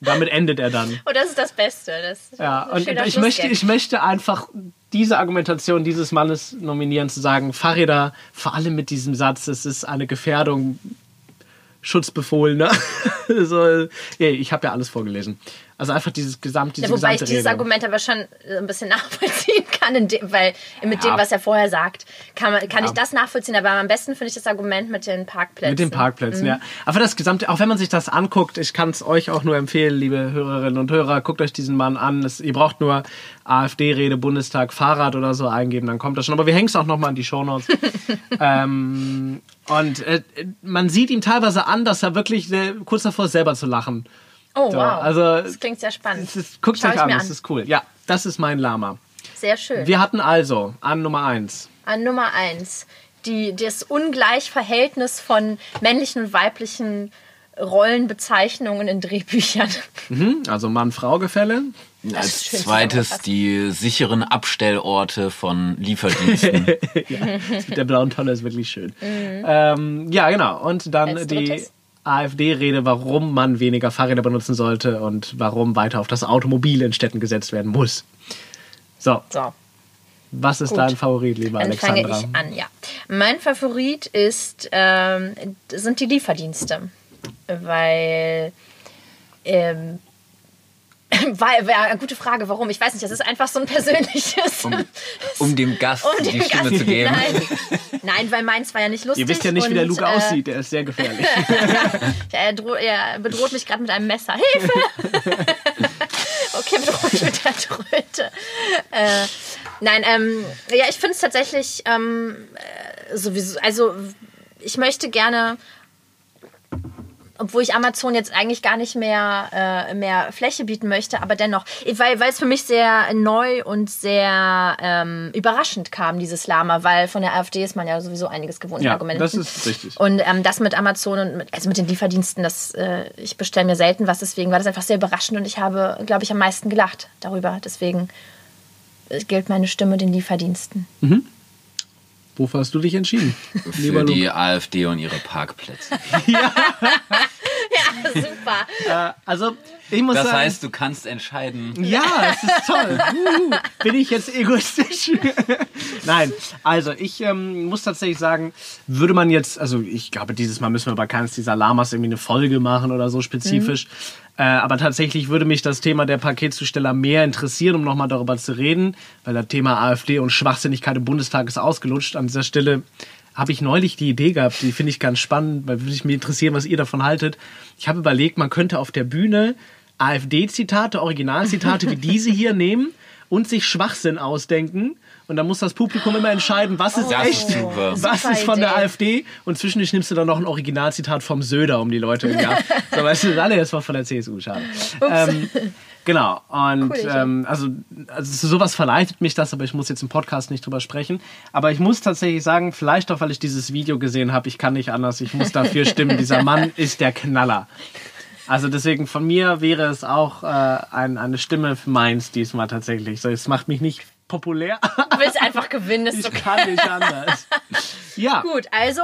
Damit endet er dann. Oh, das ist das Beste. Das ist Ja, und ich möchte, ich möchte einfach diese Argumentation dieses Mannes nominieren, zu sagen, Fahrräder, vor allem mit diesem Satz, es ist eine Gefährdung, Schutzbefohlener. so, ja, ich habe ja alles vorgelesen. Also einfach dieses gesamt, diese Ja, wobei ich gesamte dieses Rede. Argument aber schon äh, ein bisschen nachvollziehen kann, dem, weil mit Ja. dem, was er vorher sagt, kann, man, kann Ja. ich das nachvollziehen. Aber am besten finde ich das Argument mit den Parkplätzen. Mit den Parkplätzen, Mhm. ja. Aber das gesamte, auch wenn man sich das anguckt, ich kann es euch auch nur empfehlen, liebe Hörerinnen und Hörer, guckt euch diesen Mann an. Es, ihr braucht nur AfD-Rede, Bundestag, Fahrrad oder so eingeben, dann kommt das schon. Aber wir hängen es auch nochmal in die Shownotes. ähm, und äh, man sieht ihm teilweise an, dass er wirklich äh, kurz davor ist, selber zu lachen. Oh, So, wow. also- das klingt sehr spannend. Es ist, guckt euch an, das ist cool. Ja, das ist mein Lama. Sehr schön. Wir hatten also an Nummer eins An Nummer eins die, das Ungleichverhältnis von männlichen und weiblichen Rollenbezeichnungen in Drehbüchern. Mhm, also Mann-Frau-Gefälle. Als zweites die sicheren Abstellorte von Lieferdiensten. Der blauen Tonne ist wirklich schön. Ähm, ja, genau. Und dann Als die? AfD-Rede, warum man weniger Fahrräder benutzen sollte und warum weiter auf das Automobil in Städten gesetzt werden muss. So, So, was ist Gut. dein Favorit, lieber dann fange Alexandra? ich an, ja. Mein Favorit ist, ähm, sind die Lieferdienste. Weil, ähm, weil, ja, gute Frage, warum? Ich weiß nicht, das ist einfach so ein persönliches. Um, um dem Gast um die dem Stimme Gast- zu geben. Nein. Nein, weil meins war ja nicht lustig. Ihr wisst ja nicht, wie der und, Luke äh, aussieht, der ist sehr gefährlich. Er, dro er bedroht mich gerade mit einem Messer. Hilfe! okay, bedroht mich mit der Tröte. Äh, nein, ähm, ja, ich finde es tatsächlich ähm, äh, sowieso, also ich möchte gerne, obwohl ich Amazon jetzt eigentlich gar nicht mehr, äh, mehr Fläche bieten möchte, aber dennoch, weil, weil es für mich sehr neu und sehr ähm, überraschend kam, dieses Lama, weil von der AfD ist man ja sowieso einiges gewohnt, Ja, Argumenten. das ist richtig. Und ähm, das mit Amazon und mit, also mit den Lieferdiensten, das, äh, ich bestelle mir selten was, deswegen war das einfach sehr überraschend und ich habe, glaube ich, am meisten gelacht darüber. Deswegen äh, gilt meine Stimme den Lieferdiensten. Wofür hast du dich entschieden? Lieber Für Luke. die AfD und ihre Parkplätze. Super. Äh, also, ich muss Das sagen. heißt, du kannst entscheiden. Ja, es ist toll. Uh, bin ich jetzt egoistisch? Nein, also ich ähm, muss tatsächlich sagen, würde man jetzt, also ich glaube, dieses Mal müssen wir bei keines dieser Lamas irgendwie eine Folge machen oder so spezifisch. Äh, aber tatsächlich würde mich das Thema der Paketzusteller mehr interessieren, um nochmal darüber zu reden, weil das Thema AfD und Schwachsinnigkeit im Bundestag ist ausgelutscht. An dieser Stelle habe ich neulich die Idee gehabt, die finde ich ganz spannend, weil würde ich mich interessieren, was ihr davon haltet. Ich habe überlegt, man könnte auf der Bühne AfD-Zitate, Originalzitate wie diese hier nehmen und sich Schwachsinn ausdenken. Und dann muss das Publikum immer entscheiden, was ist Das echt, super. was Super ist von der Idee. AfD. Und zwischendurch nimmst du dann noch ein Originalzitat vom Söder, um die Leute ab. So, weißt du, das alle jetzt mal von der CSU, schade. Ähm, genau. Und Cool, ähm, also, also sowas verleitet mich das, aber ich muss jetzt im Podcast nicht drüber sprechen. Aber ich muss tatsächlich sagen, vielleicht auch, weil ich dieses Video gesehen habe, ich kann nicht anders, ich muss dafür stimmen. Dieser Mann ist der Knaller. Also deswegen von mir wäre es auch äh, ein, eine Stimme für meins diesmal tatsächlich. So, es macht mich nicht populär. Du willst einfach gewinnen, ist ich okay. kann nicht anders. Ja. Gut, also.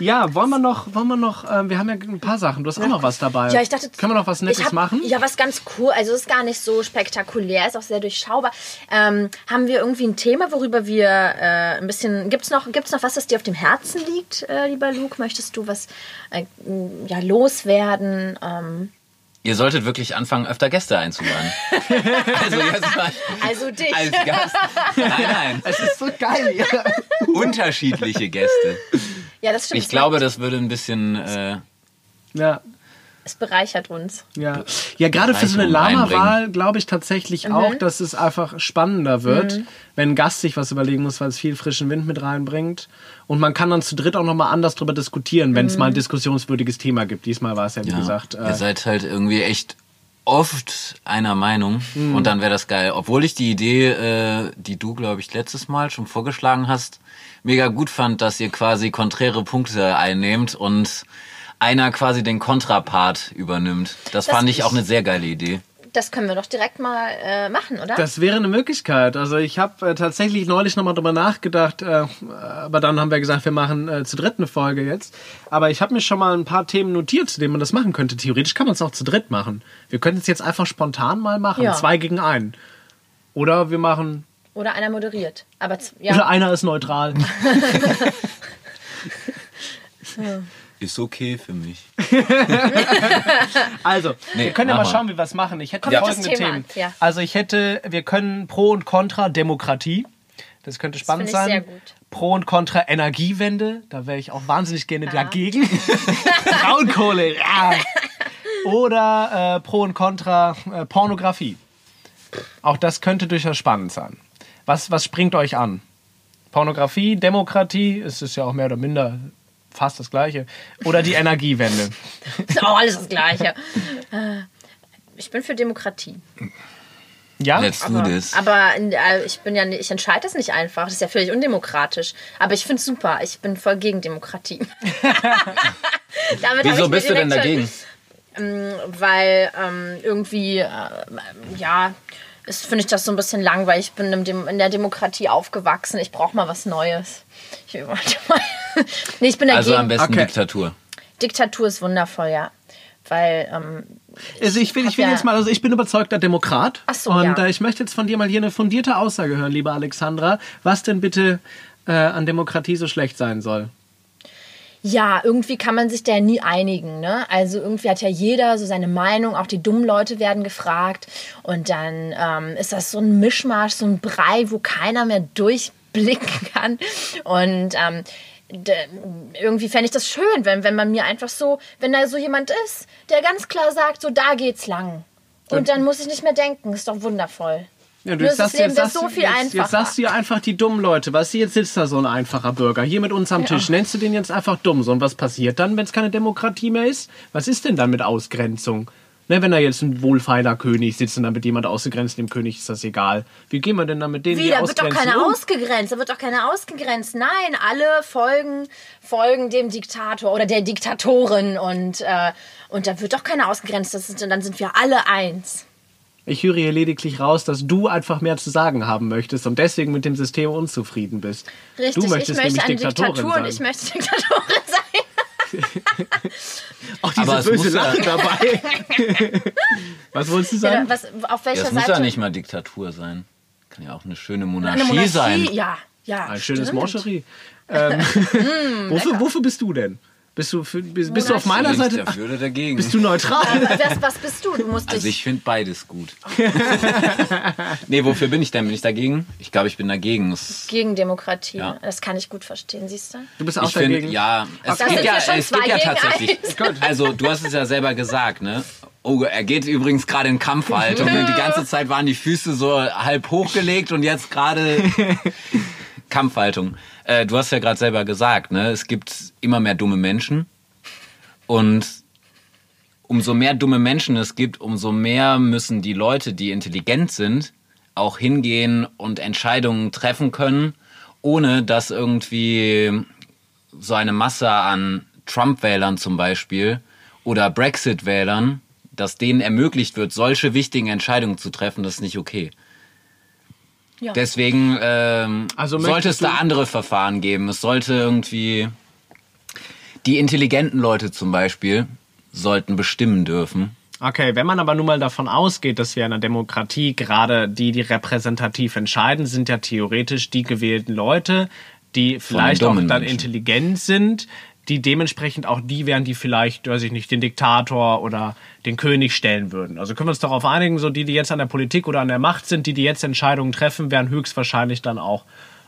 Ja, wollen wir noch, wollen wir noch, äh, wir haben ja ein paar Sachen. Du hast auch noch was dabei. Ja, ich dachte, Können wir noch was Nettes hab, machen? Ja, was ganz cool. Also es ist gar nicht so spektakulär, ist auch sehr durchschaubar. Ähm, haben wir irgendwie ein Thema, worüber wir äh, ein bisschen. Gibt's noch, gibt's noch was, das dir auf dem Herzen liegt, äh, lieber Luke? Möchtest du was äh, ja, loswerden? Ähm, Ihr solltet wirklich anfangen, öfter Gäste einzuladen. also jetzt mal also dich. als Gast. Nein, nein. Es ist so geil. Ja. Unterschiedliche Gäste. ja, das stimmt. Ich glaube, das würde ein bisschen. Äh, ja. Es bereichert uns. Ja, ja gerade für so eine Lama-Wahl glaube ich tatsächlich auch, dass es einfach spannender wird, wenn ein Gast sich was überlegen muss, weil es viel frischen Wind mit reinbringt. Und man kann dann zu dritt auch nochmal anders drüber diskutieren, wenn es mal ein diskussionswürdiges Thema gibt. Diesmal war es ja, wie ja, gesagt. ihr Äh, seid halt irgendwie echt oft einer Meinung und dann wäre das geil. Obwohl ich die Idee, äh, die du, glaube ich, letztes Mal schon vorgeschlagen hast, mega gut fand, dass ihr quasi konträre Punkte einnehmt und einer quasi den Kontrapart übernimmt. Das, Das fand ich auch eine sehr geile Idee. Das können wir doch direkt mal äh, machen, oder? das wäre eine Möglichkeit. Also ich habe äh, tatsächlich neulich nochmal drüber nachgedacht, äh, aber dann haben wir gesagt, wir machen äh, zu dritt eine Folge jetzt. Aber ich habe mir schon mal ein paar Themen notiert, zu denen man das machen könnte. Theoretisch kann man es auch zu dritt machen. Wir könnten es jetzt einfach spontan mal machen, Ja. zwei gegen einen. Oder wir machen, Oder einer moderiert. Aber ja. oder einer ist neutral. Ist okay für mich. Also, Nee, wir können ja mal schauen, wie wir es machen. Ich hätte Kommt das folgende Thema Themen. ja. Also ich hätte, wir können Pro und Contra Demokratie. Das könnte spannend ich sein. sehr gut. Pro und Contra Energiewende. Da wäre ich auch wahnsinnig gerne dagegen. Braunkohle. Ja. Oder äh, Pro und Contra äh, Pornografie. Auch das könnte durchaus spannend sein. Was, was springt euch an? Pornografie, Demokratie, es ist ja auch mehr oder minder fast das Gleiche. Oder die Energiewende. Ist auch alles das Gleiche. Äh, Ich bin für Demokratie. Ja? Let's do Aber, this. aber äh, ich bin ja ich entscheide das nicht einfach. Das ist ja völlig undemokratisch. Aber ich finde es super. Ich bin voll gegen Demokratie. Damit hab ich Wieso bist du denn dagegen? schon- Weil ähm, irgendwie, äh, ja, finde ich das so ein bisschen langweilig. Ich bin in der Demokratie aufgewachsen. Ich brauche mal was Neues. Ich, wollte mal nee, ich bin dagegen. Also am besten Okay. Diktatur. Diktatur ist wundervoll, ja. Weil ähm, Also ich will, ich will ja- jetzt mal, also ich bin überzeugter Demokrat. Ach so, Und ja. äh, ich möchte jetzt von dir mal hier eine fundierte Aussage hören, liebe Alexandra, was denn bitte äh, an Demokratie so schlecht sein soll. Ja, irgendwie kann man sich da nie einigen. Ne? Also irgendwie hat ja jeder so seine Meinung, auch die dummen Leute werden gefragt. Und dann ähm, ist das so ein Mischmasch, so ein Brei, wo keiner mehr durchblicken kann. Und ähm, irgendwie fände ich das schön, wenn, wenn man mir einfach so, wenn da so jemand ist, der ganz klar sagt, so da geht's lang. Und dann muss ich nicht mehr denken. Ist doch wundervoll. Ja, ist das Leben wäre so du- viel jetzt, einfacher. jetzt sagst du ja einfach die dummen Leute. Weißt du, jetzt sitzt da so ein einfacher Bürger hier mit uns am Tisch. Nennst du den jetzt einfach dumm? So, und was passiert dann, wenn es keine Demokratie mehr ist? Was ist denn dann mit Ausgrenzung? Ne, wenn da jetzt ein wohlfeiler König sitzt und dann wird jemand ausgegrenzt, dem König ist das egal. Wie gehen wir denn dann mit denen, Wie, die da wird doch keiner um? ausgegrenzt. Da wird doch keiner ausgegrenzt. Nein, alle folgen, folgen dem Diktator oder der Diktatorin und, äh, und da wird doch keiner ausgegrenzt. Das ist, und dann sind wir alle eins. Ich höre hier lediglich raus, dass du einfach mehr zu sagen haben möchtest und deswegen mit dem System unzufrieden bist. Richtig, du ich möchtest möchte nämlich eine Diktatorin Diktatur sein. und ich möchte Diktatorin sein. Auch diese Aber es böse muss ja- Lache dabei. Was wolltest du sagen? Ja, was, auf welcher Das muss Seite? ja nicht mal Diktatur sein. Kann ja auch eine schöne Monarchie, eine Monarchie, sein. ja. ja Ein schönes. Moncherie. Ähm, wofür, wofür bist du denn? Bist du, für, bist, bist du auf meiner Seite? der Ach, Würde dagegen. bist du neutral? Was, was bist du? Du musst Also ich finde beides gut. nee, wofür bin ich denn? Bin ich dagegen? Ich glaube, ich bin dagegen. Es, Gegen Demokratie. Ja. Das kann ich gut verstehen, siehst du? Du bist auch ich finde, dagegen? ja, es Das sind ja, ja schon es zwei ja gegen tatsächlich. eins. Also du hast es ja selber gesagt, ne? Oh, er geht übrigens gerade in Kampfhaltung. Und die ganze Zeit waren die Füße so halb hochgelegt und jetzt gerade Kampfhaltung. Äh, du hast ja gerade selber gesagt, ne? Es gibt immer mehr dumme Menschen. Und umso mehr dumme Menschen es gibt, umso mehr müssen die Leute, die intelligent sind, auch hingehen und Entscheidungen treffen können, ohne dass irgendwie so eine Masse an Trump-Wählern zum Beispiel oder Brexit-Wählern, dass denen ermöglicht wird, solche wichtigen Entscheidungen zu treffen, das ist nicht okay. Ja. Deswegen ähm, Also sollte es da andere Verfahren geben. Es sollte irgendwie Die intelligenten Leute zum Beispiel sollten bestimmen dürfen. Okay, wenn man aber nun mal davon ausgeht, dass wir in einer Demokratie gerade die, die repräsentativ entscheiden, sind ja theoretisch die gewählten Leute, die vielleicht auch dann Menschen. intelligent sind, die dementsprechend auch die wären, die vielleicht, weiß ich nicht, den Diktator oder den König stellen würden. Also können wir uns darauf einigen, so die, die jetzt an der Politik oder an der Macht sind, die, die jetzt Entscheidungen treffen, wären höchstwahrscheinlich dann auch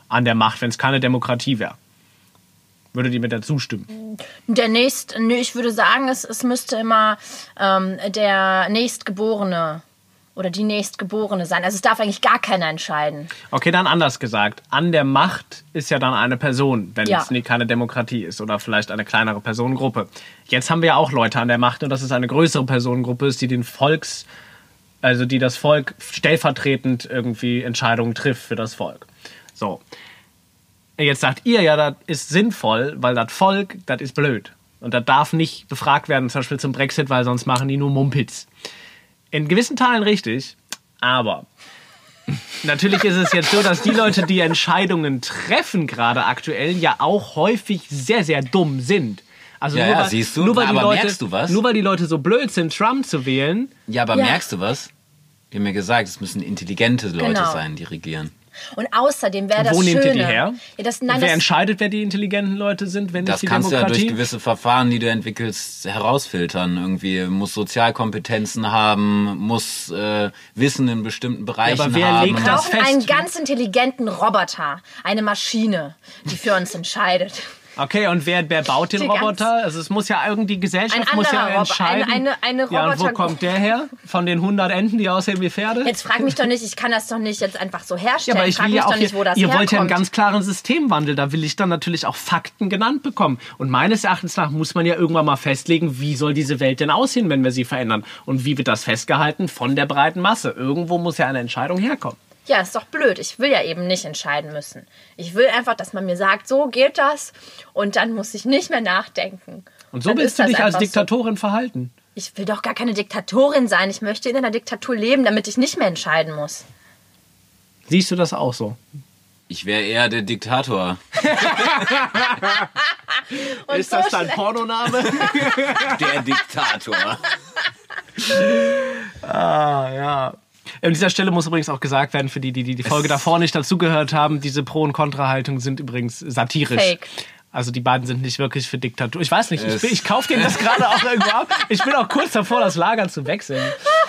an der Macht, wenn es keine Demokratie wäre. Würdet ihr mir da zustimmen? Der nächst, ich würde sagen, es, es müsste immer ähm, der nächstgeborene oder die nächstgeborene sein. Also es darf eigentlich gar keiner entscheiden. Okay, dann anders gesagt. An der Macht ist ja dann eine Person, wenn Ja. es nie keine Demokratie ist oder vielleicht eine kleinere Personengruppe. Jetzt haben wir ja auch Leute an der Macht und dass es eine größere Personengruppe ist, die den Volks, also die das Volk stellvertretend irgendwie Entscheidungen trifft für das Volk. So. Jetzt sagt ihr ja, das ist sinnvoll, weil das Volk, das ist blöd. Und das darf nicht befragt werden, zum Beispiel zum Brexit, weil sonst machen die nur Mumpitz. In gewissen Teilen richtig, aber Natürlich ist es jetzt so, dass die Leute, die Entscheidungen treffen, gerade aktuell, ja auch häufig sehr, sehr dumm sind. Also Ja, nur, ja, weil, siehst du. Nur weil, die Aber Leute, merkst du was? nur weil die Leute so blöd sind, Trump zu wählen. Ja, aber Ja. merkst du was? Wir haben ja gesagt, es müssen intelligente Leute Genau. sein, die regieren. Und außerdem wäre das Wo nehmt Schöne. ihr die her? Ja, das, nein, wer das, entscheidet, wer die intelligenten Leute sind, wenn Das nicht die kannst du ja durch Demokratie? gewisse Verfahren, die du entwickelst, herausfiltern. Irgendwie muss Sozialkompetenzen haben, muss äh, Wissen in bestimmten Bereichen aber wer haben. legt wir das fest? einen ganz intelligenten Roboter, eine Maschine, die für uns entscheidet. Okay, und wer, wer baut den Roboter? Also es muss ja irgendwie die Gesellschaft Ein muss ja entscheiden. eine- eine- eine ja, und wo kommt der her? Von den 100 Enten, die aussehen wie Pferde? Jetzt frag mich doch nicht, ich kann das doch nicht jetzt einfach so Ja, herstellen. aber ich frag will mich ja auch doch nicht, wo das ihr herkommt. wollt ja einen ganz klaren Systemwandel. Da will ich dann natürlich auch Fakten genannt bekommen. Und meines Erachtens nach muss man ja irgendwann mal festlegen, wie soll diese Welt denn aussehen, wenn wir sie verändern? Und wie wird das festgehalten von der breiten Masse? Irgendwo muss ja eine Entscheidung herkommen. Ja, ist doch blöd. Ich will ja eben nicht entscheiden müssen. Ich will einfach, dass man mir sagt, so geht das und dann muss ich nicht mehr nachdenken. Und so Dann willst du dich als einfach so. Diktatorin verhalten. Ich will doch gar keine Diktatorin sein. Ich möchte in einer Diktatur leben, damit ich nicht mehr entscheiden muss. Siehst du das auch so? Ich wäre eher der Diktator. Und Ist so das dein Pornoname? Der Diktator. ah, ja. An dieser Stelle muss übrigens auch gesagt werden, für die, die die, die Folge davor nicht dazugehört haben, diese Pro- und Kontrahaltung sind übrigens satirisch. Fake. Also die beiden sind nicht wirklich für Diktatur. Ich weiß nicht, ich, bin- ich kaufe denen das gerade auch irgendwo ab. Ich bin auch kurz davor, das Lager zu wechseln.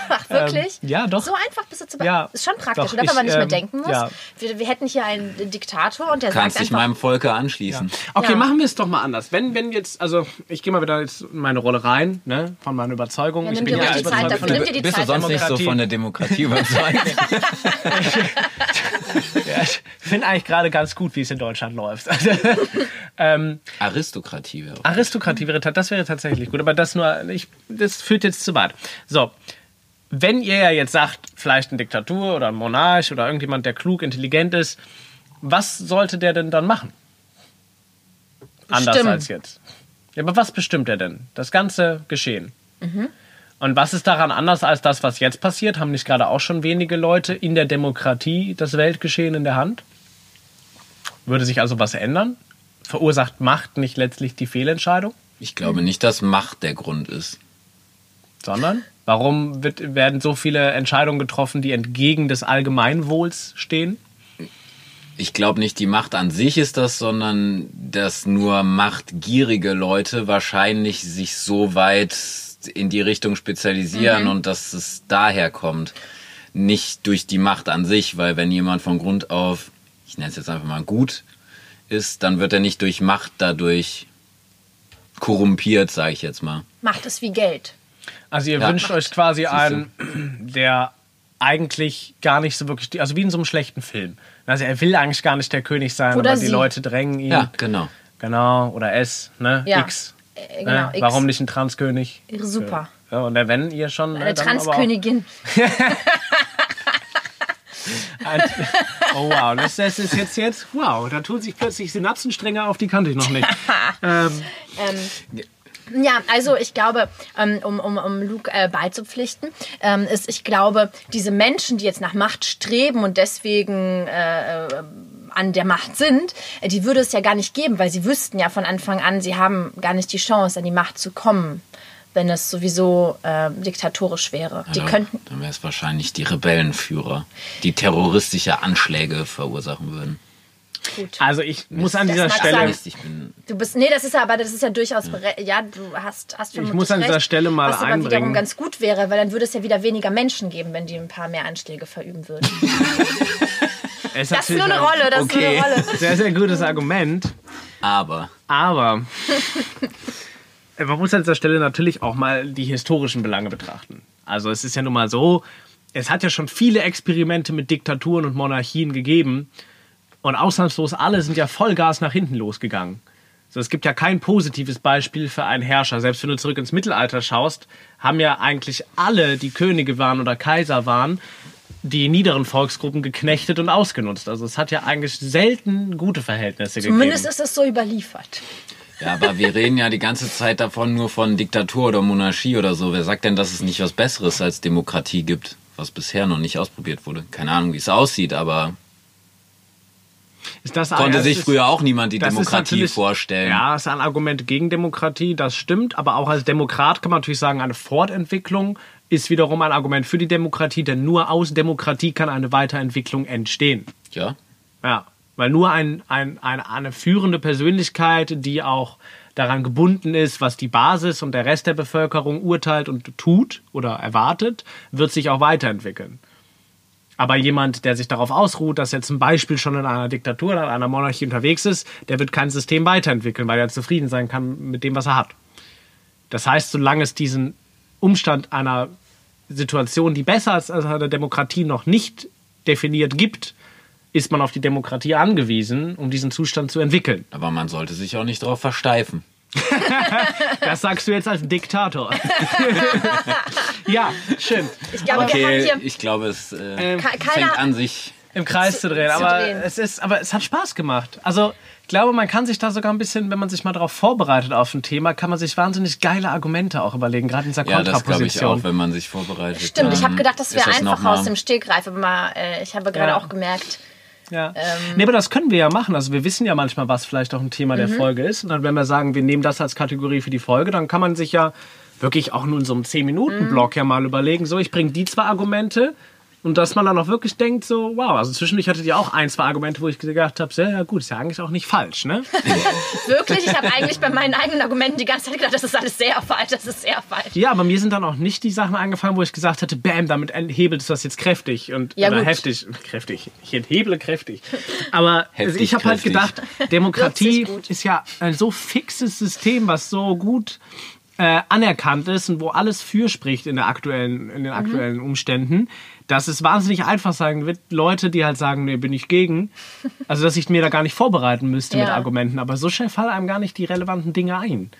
Ach, wirklich? Ähm, ja, doch. So einfach bist du zu Ja, Ist schon praktisch, doch, oder? Wenn man nicht mehr ähm, denken muss. ja. Wir, wir hätten hier einen Diktator und der Kannst sagt dich einfach... meinem Volke anschließen. Okay, Ja. machen wir es doch mal anders. Wenn, wenn jetzt, also ich gehe mal wieder jetzt in meine Rolle rein, ne, von meiner Überzeugung. Ja, ich bin ja die Zeit überzeugt dafür. Nimm dir die Bist du Zeit sonst nicht so von der Demokratie überzeugt? ich finde eigentlich gerade ganz gut, wie es in Deutschland läuft. ähm, Aristokratie wäre. Aristokratie wäre, das wäre tatsächlich gut, aber das nur, ich, das führt jetzt zu weit. So, wenn ihr ja jetzt sagt, vielleicht eine Diktatur oder ein Monarch oder irgendjemand, der klug, intelligent ist, was sollte der denn dann machen? Anders Bestimmen. als jetzt. Ja, aber was bestimmt er denn? Das ganze Geschehen. Und was ist daran anders als das, was jetzt passiert? Haben nicht gerade auch schon wenige Leute in der Demokratie das Weltgeschehen in der Hand? Würde sich also was ändern? Verursacht Macht nicht letztlich die Fehlentscheidung? Ich glaube nicht, dass Macht der Grund ist. Sondern warum wird, werden so viele Entscheidungen getroffen, die entgegen des Allgemeinwohls stehen? Ich glaube nicht, die Macht an sich ist das, sondern dass nur machtgierige Leute wahrscheinlich sich so weit in die Richtung spezialisieren und dass es daher kommt. Nicht durch die Macht an sich, weil wenn jemand von Grund auf, ich nenne es jetzt einfach mal gut, ist, dann wird er nicht durch Macht dadurch korrumpiert, sage ich jetzt mal. Macht es wie Geld. Also ihr Ja. wünscht euch quasi einen, der eigentlich gar nicht so wirklich, also wie in so einem schlechten Film. Also er will eigentlich gar nicht der König sein, Oder aber die sie. Leute drängen ihn. Ja, genau. Genau, oder S, ne? Ja. X. Äh, ne? genau, X. Warum nicht ein Transkönig? Super. Ja, und wenn ihr schon. ne, Eine auch Transkönigin. Oh wow, das, das ist jetzt jetzt, wow, da tun sich plötzlich Synapsenstränge auf, die kannte ich noch nicht. ähm, Ähm, ja, also ich glaube, ähm, um, um, um Luke äh, beizupflichten, ähm, ist, ich glaube, diese Menschen, die jetzt nach Macht streben und deswegen äh, äh, an der Macht sind, äh, die würde es ja gar nicht geben, weil sie wüssten ja von Anfang an, sie haben gar nicht die Chance, an die Macht zu kommen, wenn es sowieso äh, diktatorisch wäre. Die Ja, könnten. Dann wäre es wahrscheinlich die Rebellenführer, die terroristische Anschläge verursachen würden. Gut. Also ich muss an dieser Stelle, ich bin Du bist, nee, das ist ja, aber das ist ja durchaus, bere- ja, du hast, hast vermutlich muss an dieser recht, Stelle mal was aber einbringen. wiederum ganz gut wäre, weil dann würde es ja wieder weniger Menschen geben, wenn die ein paar mehr Anschläge verüben würden. es Das ist nur eine Rolle, das ist nur Okay. eine Rolle. Sehr, sehr gutes Argument. aber Aber man muss an dieser Stelle natürlich auch mal die historischen Belange betrachten. Also es ist ja nun mal so, es hat ja schon viele Experimente mit Diktaturen und Monarchien gegeben und ausnahmslos alle sind ja Vollgas nach hinten losgegangen. So, es gibt ja kein positives Beispiel für einen Herrscher. Selbst wenn du zurück ins Mittelalter schaust, haben ja eigentlich alle, die Könige waren oder Kaiser waren, die niederen Volksgruppen geknechtet und ausgenutzt. Also es hat ja eigentlich selten gute Verhältnisse Zumindest gegeben. ist es so überliefert. ja, aber wir reden ja die ganze Zeit davon nur von Diktatur oder Monarchie oder so. Wer sagt denn, dass es nicht was Besseres als Demokratie gibt, was bisher noch nicht ausprobiert wurde? Keine Ahnung, wie es aussieht, aber Ist das konnte es sich ist- früher auch niemand die Demokratie vorstellen. Ja, ist ein Argument gegen Demokratie, das stimmt. Aber auch als Demokrat kann man natürlich sagen, eine Fortentwicklung ist wiederum ein Argument für die Demokratie, denn nur aus Demokratie kann eine Weiterentwicklung entstehen. ja. Ja, weil nur ein, ein, eine, eine führende Persönlichkeit, die auch daran gebunden ist, was die Basis und der Rest der Bevölkerung urteilt und tut oder erwartet, wird sich auch weiterentwickeln. Aber jemand, der sich darauf ausruht, dass er zum Beispiel schon in einer Diktatur oder einer Monarchie unterwegs ist, der wird kein System weiterentwickeln, weil er zufrieden sein kann mit dem, was er hat. Das heißt, solange es diesen Umstand einer Situation, die besser als als eine Demokratie noch nicht definiert gibt, ist man auf die Demokratie angewiesen, um diesen Zustand zu entwickeln. Aber man sollte sich auch nicht darauf versteifen. Das sagst du jetzt als Diktator. ja, schön. Ich glaube, wir haben Okay, hier. ich glaube, es äh, Ke- fängt an sich. Im Kreis zu drehen. zu Aber drehen. es ist, aber es hat Spaß gemacht. Also ich glaube, man kann sich da sogar ein bisschen, wenn man sich mal darauf vorbereitet auf ein Thema, kann man sich wahnsinnig geile Argumente auch überlegen, gerade in dieser Ja, das glaube ich Kontraposition. auch, wenn man sich vorbereitet. Stimmt, ich habe gedacht, das wäre einfach aus dem Stegreif, aber mal, äh, ich habe gerade Ja. auch gemerkt, Ja. Ähm. nee, aber das können wir ja machen. Also wir wissen ja manchmal, was vielleicht auch ein Thema Mhm. der Folge ist. Und dann, wenn wir sagen, wir nehmen das als Kategorie für die Folge, dann kann man sich ja wirklich auch nur in so einem 10-Minuten-Block ja mal überlegen, so, ich bringe die zwei Argumente und dass man dann auch wirklich denkt, so, wow, also zwischendurch hattet ihr auch ein, zwei Argumente, wo ich gedacht habe, sehr ja, gut, ist ja eigentlich auch nicht falsch, ne? wirklich, ich habe eigentlich bei meinen eigenen Argumenten die ganze Zeit gedacht, das ist alles sehr falsch, das ist sehr falsch. Ja, aber mir sind dann auch nicht die Sachen eingefallen, wo ich gesagt hätte, bam, damit hebelt es das jetzt kräftig und Ja, oder gut. heftig, kräftig. Ich entheble kräftig. Aber also Heftig, ich habe halt gedacht, Demokratie ist ja ein so fixes System, was so gut äh, anerkannt ist und wo alles für spricht in, der aktuellen, in Mhm. den aktuellen Umständen, dass es wahnsinnig einfach sein wird, Leute, die halt sagen, nee, bin ich gegen, also dass ich mir da gar nicht vorbereiten müsste mit Ja. Argumenten, aber so schnell fallen einem gar nicht die relevanten Dinge ein.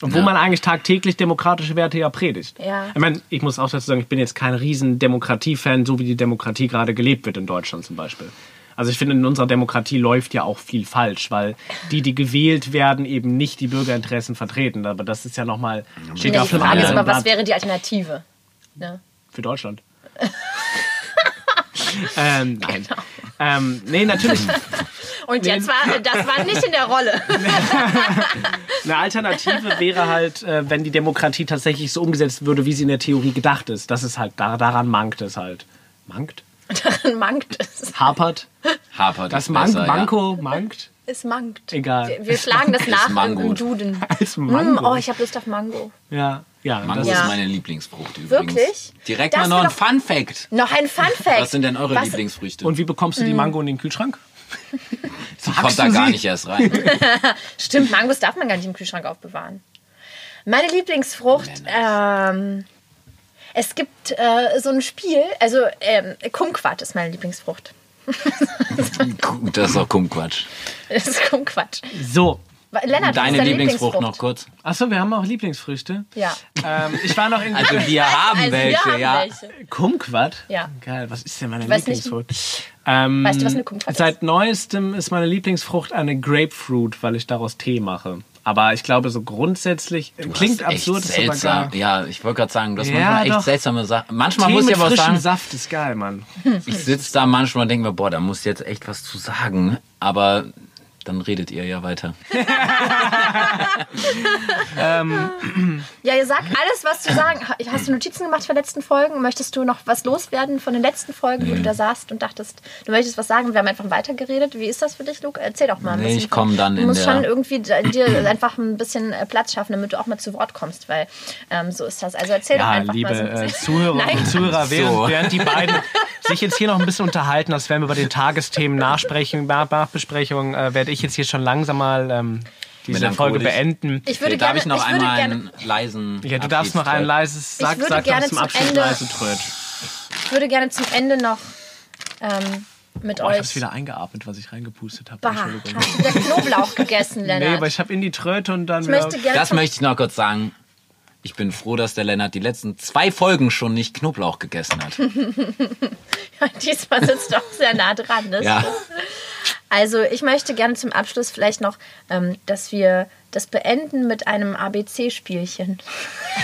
Obwohl Ja. man eigentlich tagtäglich demokratische Werte ja predigt. Ja. Ich meine, ich muss auch dazu sagen, ich bin jetzt kein riesen Demokratie-Fan, so wie die Demokratie gerade gelebt wird in Deutschland zum Beispiel. Also ich finde, in unserer Demokratie läuft ja auch viel falsch, weil die, die gewählt werden, eben nicht die Bürgerinteressen vertreten. Aber das ist ja nochmal, steht Ja, auf die Frage ist aber, was wäre die Alternative? Ne? für Deutschland. ähm, nein. Genau. Ähm, nee, natürlich. Und jetzt war, das war nicht in der Rolle. Eine Alternative wäre halt, äh, wenn die Demokratie tatsächlich so umgesetzt würde, wie sie in der Theorie gedacht ist. Das ist halt, da, daran mankt es halt. Mankt? Daran mankt es. Hapert? Hapert Das Mank, besser, ja. Manko, mankt? Es mankt. Egal. Wir, wir schlagen das nach im, Duden. Als Mm, Mango. oh, ich habe Lust auf Mango. Ja, ja. Mango Ja. ist meine Lieblingsfrucht übrigens. Wirklich? Direkt Das mal noch ein doch- Fun Fact. Noch ein Fun Fact. Was sind denn eure Was- Lieblingsfrüchte? Und wie bekommst du die Mango in den Kühlschrank? Die kommt da gar nicht erst rein. Stimmt, Mangos darf man gar nicht im Kühlschrank aufbewahren. Meine Lieblingsfrucht, ähm, es gibt äh, so ein Spiel, also ähm, Kumquat ist meine Lieblingsfrucht. Das ist auch Kumquatsch. Das ist Kumquat. So. Lennart, Deine ist deine Lieblingsfrucht noch kurz? Achso, wir haben auch Lieblingsfrüchte. Ja. Ähm, ich war noch in Also wir haben Also wir welche, haben ja. welche. Kumquat. Ja. Geil, was ist denn meine weiß nicht- Lieblingsfrucht? Ähm, Weißt du, was eine Kumquat ist? Seit neuestem ist meine Lieblingsfrucht eine Grapefruit, weil ich daraus Tee mache. Aber ich glaube, so grundsätzlich klingt hast echt absurd, ist aber seltsam. gar. Ja, ich wollte gerade sagen, du hast Ja, manchmal echt doch. seltsame Sachen. Manchmal Tee muss ich mit aber sagen, Saft ist geil, Mann. ich sitze da manchmal und denke mir, boah, da muss jetzt echt was zu sagen. aber dann redet ihr ja weiter. Ja, ihr sagt alles, was zu sagen. Ha- Hast du Notizen gemacht für letzten Folgen? Möchtest du noch was loswerden von den letzten Folgen, wo du da saßt und dachtest, du möchtest was sagen? Wir haben einfach weitergeredet. Wie ist das für dich, Luke? Erzähl doch mal ein Nee, bisschen. ich komm dann Du in musst der- schon irgendwie dir einfach ein bisschen äh, Platz schaffen, damit du auch mal zu Wort kommst, weil ähm, so ist das. Also erzähl doch Ja, einfach liebe mal so ein äh, bisschen. Zuhörer Nein. und Zuhörer, während, So. während die beiden sich jetzt hier noch ein bisschen unterhalten, als wären wir über den Tagesthemen Nachsprechen, Nach- Nachbesprechung, äh, werde ich jetzt hier schon langsam mal ähm, diese Folge beenden. Ich würde Okay, darf gerne, ich noch ich würde einmal gerne, einen leisen. Ja, du darfst noch ein leises, Ich sag, würde sag gerne noch zum zum Abschluss Ende- leise Tröd. ich würde gerne zum Ende noch ähm, mit Boah, ich euch. hab's wieder eingeatmet, was ich reingepustet habe. Entschuldigung. hast du wieder Knoblauch gegessen, Nee, Lennart? aber ich habe in die Tröte und dann ich möchte gerne Das möchte ich noch kurz sagen. Ich bin froh, dass der Lennart die letzten zwei Folgen schon nicht Knoblauch gegessen hat. Diesmal sitzt du auch sehr nah dran. Das Ja. Also ich möchte gerne zum Abschluss vielleicht noch, ähm, dass wir das beenden mit einem ABC-Spielchen.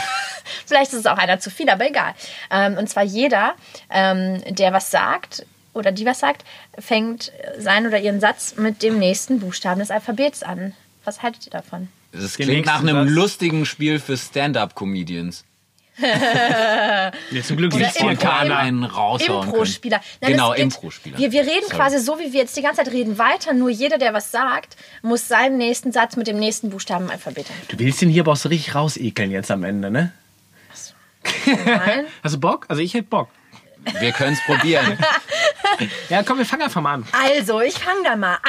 vielleicht ist es auch einer zu viel, aber egal. Ähm, und zwar jeder, ähm, der was sagt oder die was sagt, fängt seinen oder ihren Satz mit dem nächsten Buchstaben des Alphabets an. Was haltet ihr davon? Das Den klingt nach einem Satz. lustigen Spiel für Stand-Up-Comedians. Nee, zum Glück Kann keiner. einen raushauen. Impro-Spieler. Genau, Impro-Spieler. Wir, wir reden Sorry. quasi so, wie wir jetzt die ganze Zeit reden, weiter. Nur jeder, der was sagt, muss seinen nächsten Satz mit dem nächsten Buchstaben im Alphabet an. Du willst ihn hier aber auch so richtig rausekeln jetzt am Ende, ne? Nein? Hast du Bock? Also ich hätte Bock. Wir können es probieren. Ja, komm, wir fangen einfach mal an. Also, ich fange da mal an.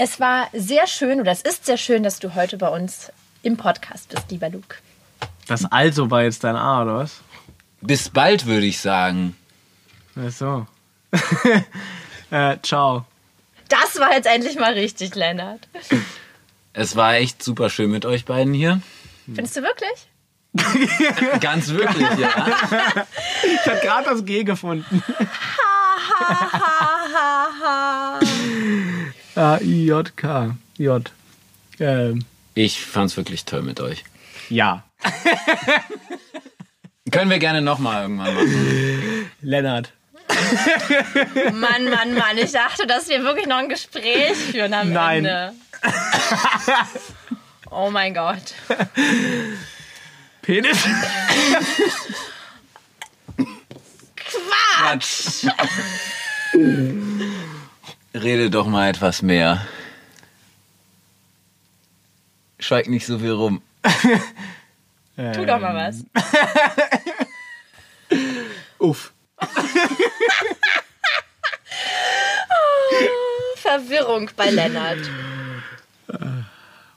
Es war sehr schön, oder es ist sehr schön, dass du heute bei uns im Podcast bist, lieber Luke. Das also war jetzt dein A, oder was? Bis bald, würde ich sagen. Ach so. äh, ciao. Das war jetzt endlich mal richtig, Lennart. Es war echt super schön mit euch beiden hier. Findest du wirklich? Ganz wirklich, ja. Ich habe gerade das G gefunden. A-I-J-K. J. Ähm, Ich fand's wirklich toll mit euch. ja. Können wir gerne nochmal irgendwann machen. Lennart. Mann, Mann, Mann. Ich dachte, dass wir wirklich noch ein Gespräch führen am Nein. Ende. Oh mein Gott. Penis. Quatsch! Rede doch mal etwas mehr. Schweig nicht so viel rum. Tu doch mal was. Uff. Verwirrung bei Lennart.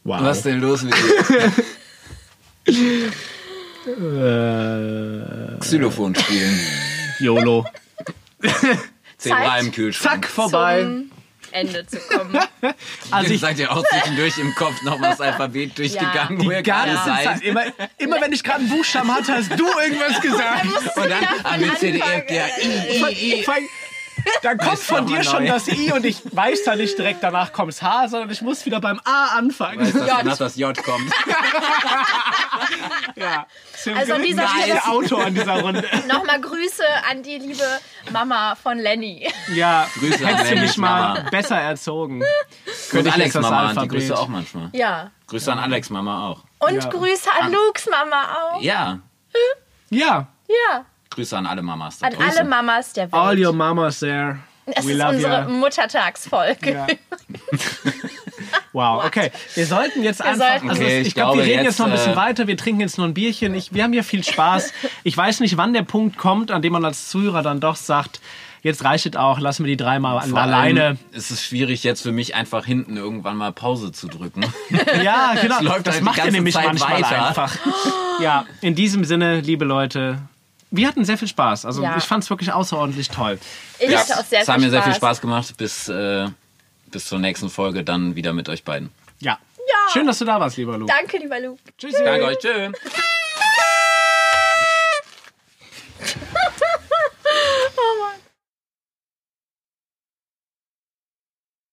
Wow. Was ist denn los mit dir? Äh, Xylophon spielen. YOLO. Zebra im Kühlschrank. Zack, vorbei. Zum Ende zu kommen. Also Ihr ich seid ja auch zwischendurch im Kopf nochmal das Alphabet durchgegangen, Ja. wo ihr gerade ganze seid. Zeit, immer, immer wenn ich gerade einen Buchstaben hatte, hast du irgendwas gesagt. Und dann A, B, C, D, F, G, I, I, I. Dann kommt von dir schon neu. das I und ich weiß da nicht direkt danach kommt's H, sondern ich muss wieder beim A anfangen. Weißt, dass J. danach das J kommt. Ja. Zum Also an dieser Stelle- Autor an dieser Runde. Nochmal Grüße an die liebe Mama von Lenny. Ja, Grüße an hättest du mich mal Mama. besser erzogen. Ich Alex das Mama, die. Grüße auch manchmal. Ja. Grüße an Alex Mama auch. Und Ja. Grüße an Lukes Mama auch. Ja, Ja, Ja. Grüße an alle Mamas da An draußen. alle Mamas der Welt. all your mamas there. es We ist love unsere you. Muttertagsfolge. Ja. Wow, okay. Wir sollten jetzt einfach. sollten- Also Okay, ich, ich glaube, wir reden jetzt, jetzt, noch ein bisschen äh, weiter. Wir trinken jetzt noch ein Bierchen. Ich, wir haben hier viel Spaß. Ich weiß nicht, wann der Punkt kommt, an dem man als Zuhörer dann doch sagt, jetzt reicht es auch, lassen wir die dreimal Vor alleine. allem ist es schwierig jetzt für mich einfach hinten irgendwann mal Pause zu drücken. Ja, genau. läuft das halt macht ihr ganze nämlich Zeit manchmal weiter. einfach. Ja, in diesem Sinne, liebe Leute, wir hatten sehr viel Spaß. Also Ja. ich fand es wirklich außerordentlich toll. Ich hatte auch sehr es hat viel mir sehr viel Spaß. Spaß gemacht. Bis, äh, bis zur nächsten Folge dann wieder mit euch beiden. Ja. Ja. Schön, dass du da warst, lieber Lu. Danke, lieber Luke. Tschüssi. Danke euch. Tschö.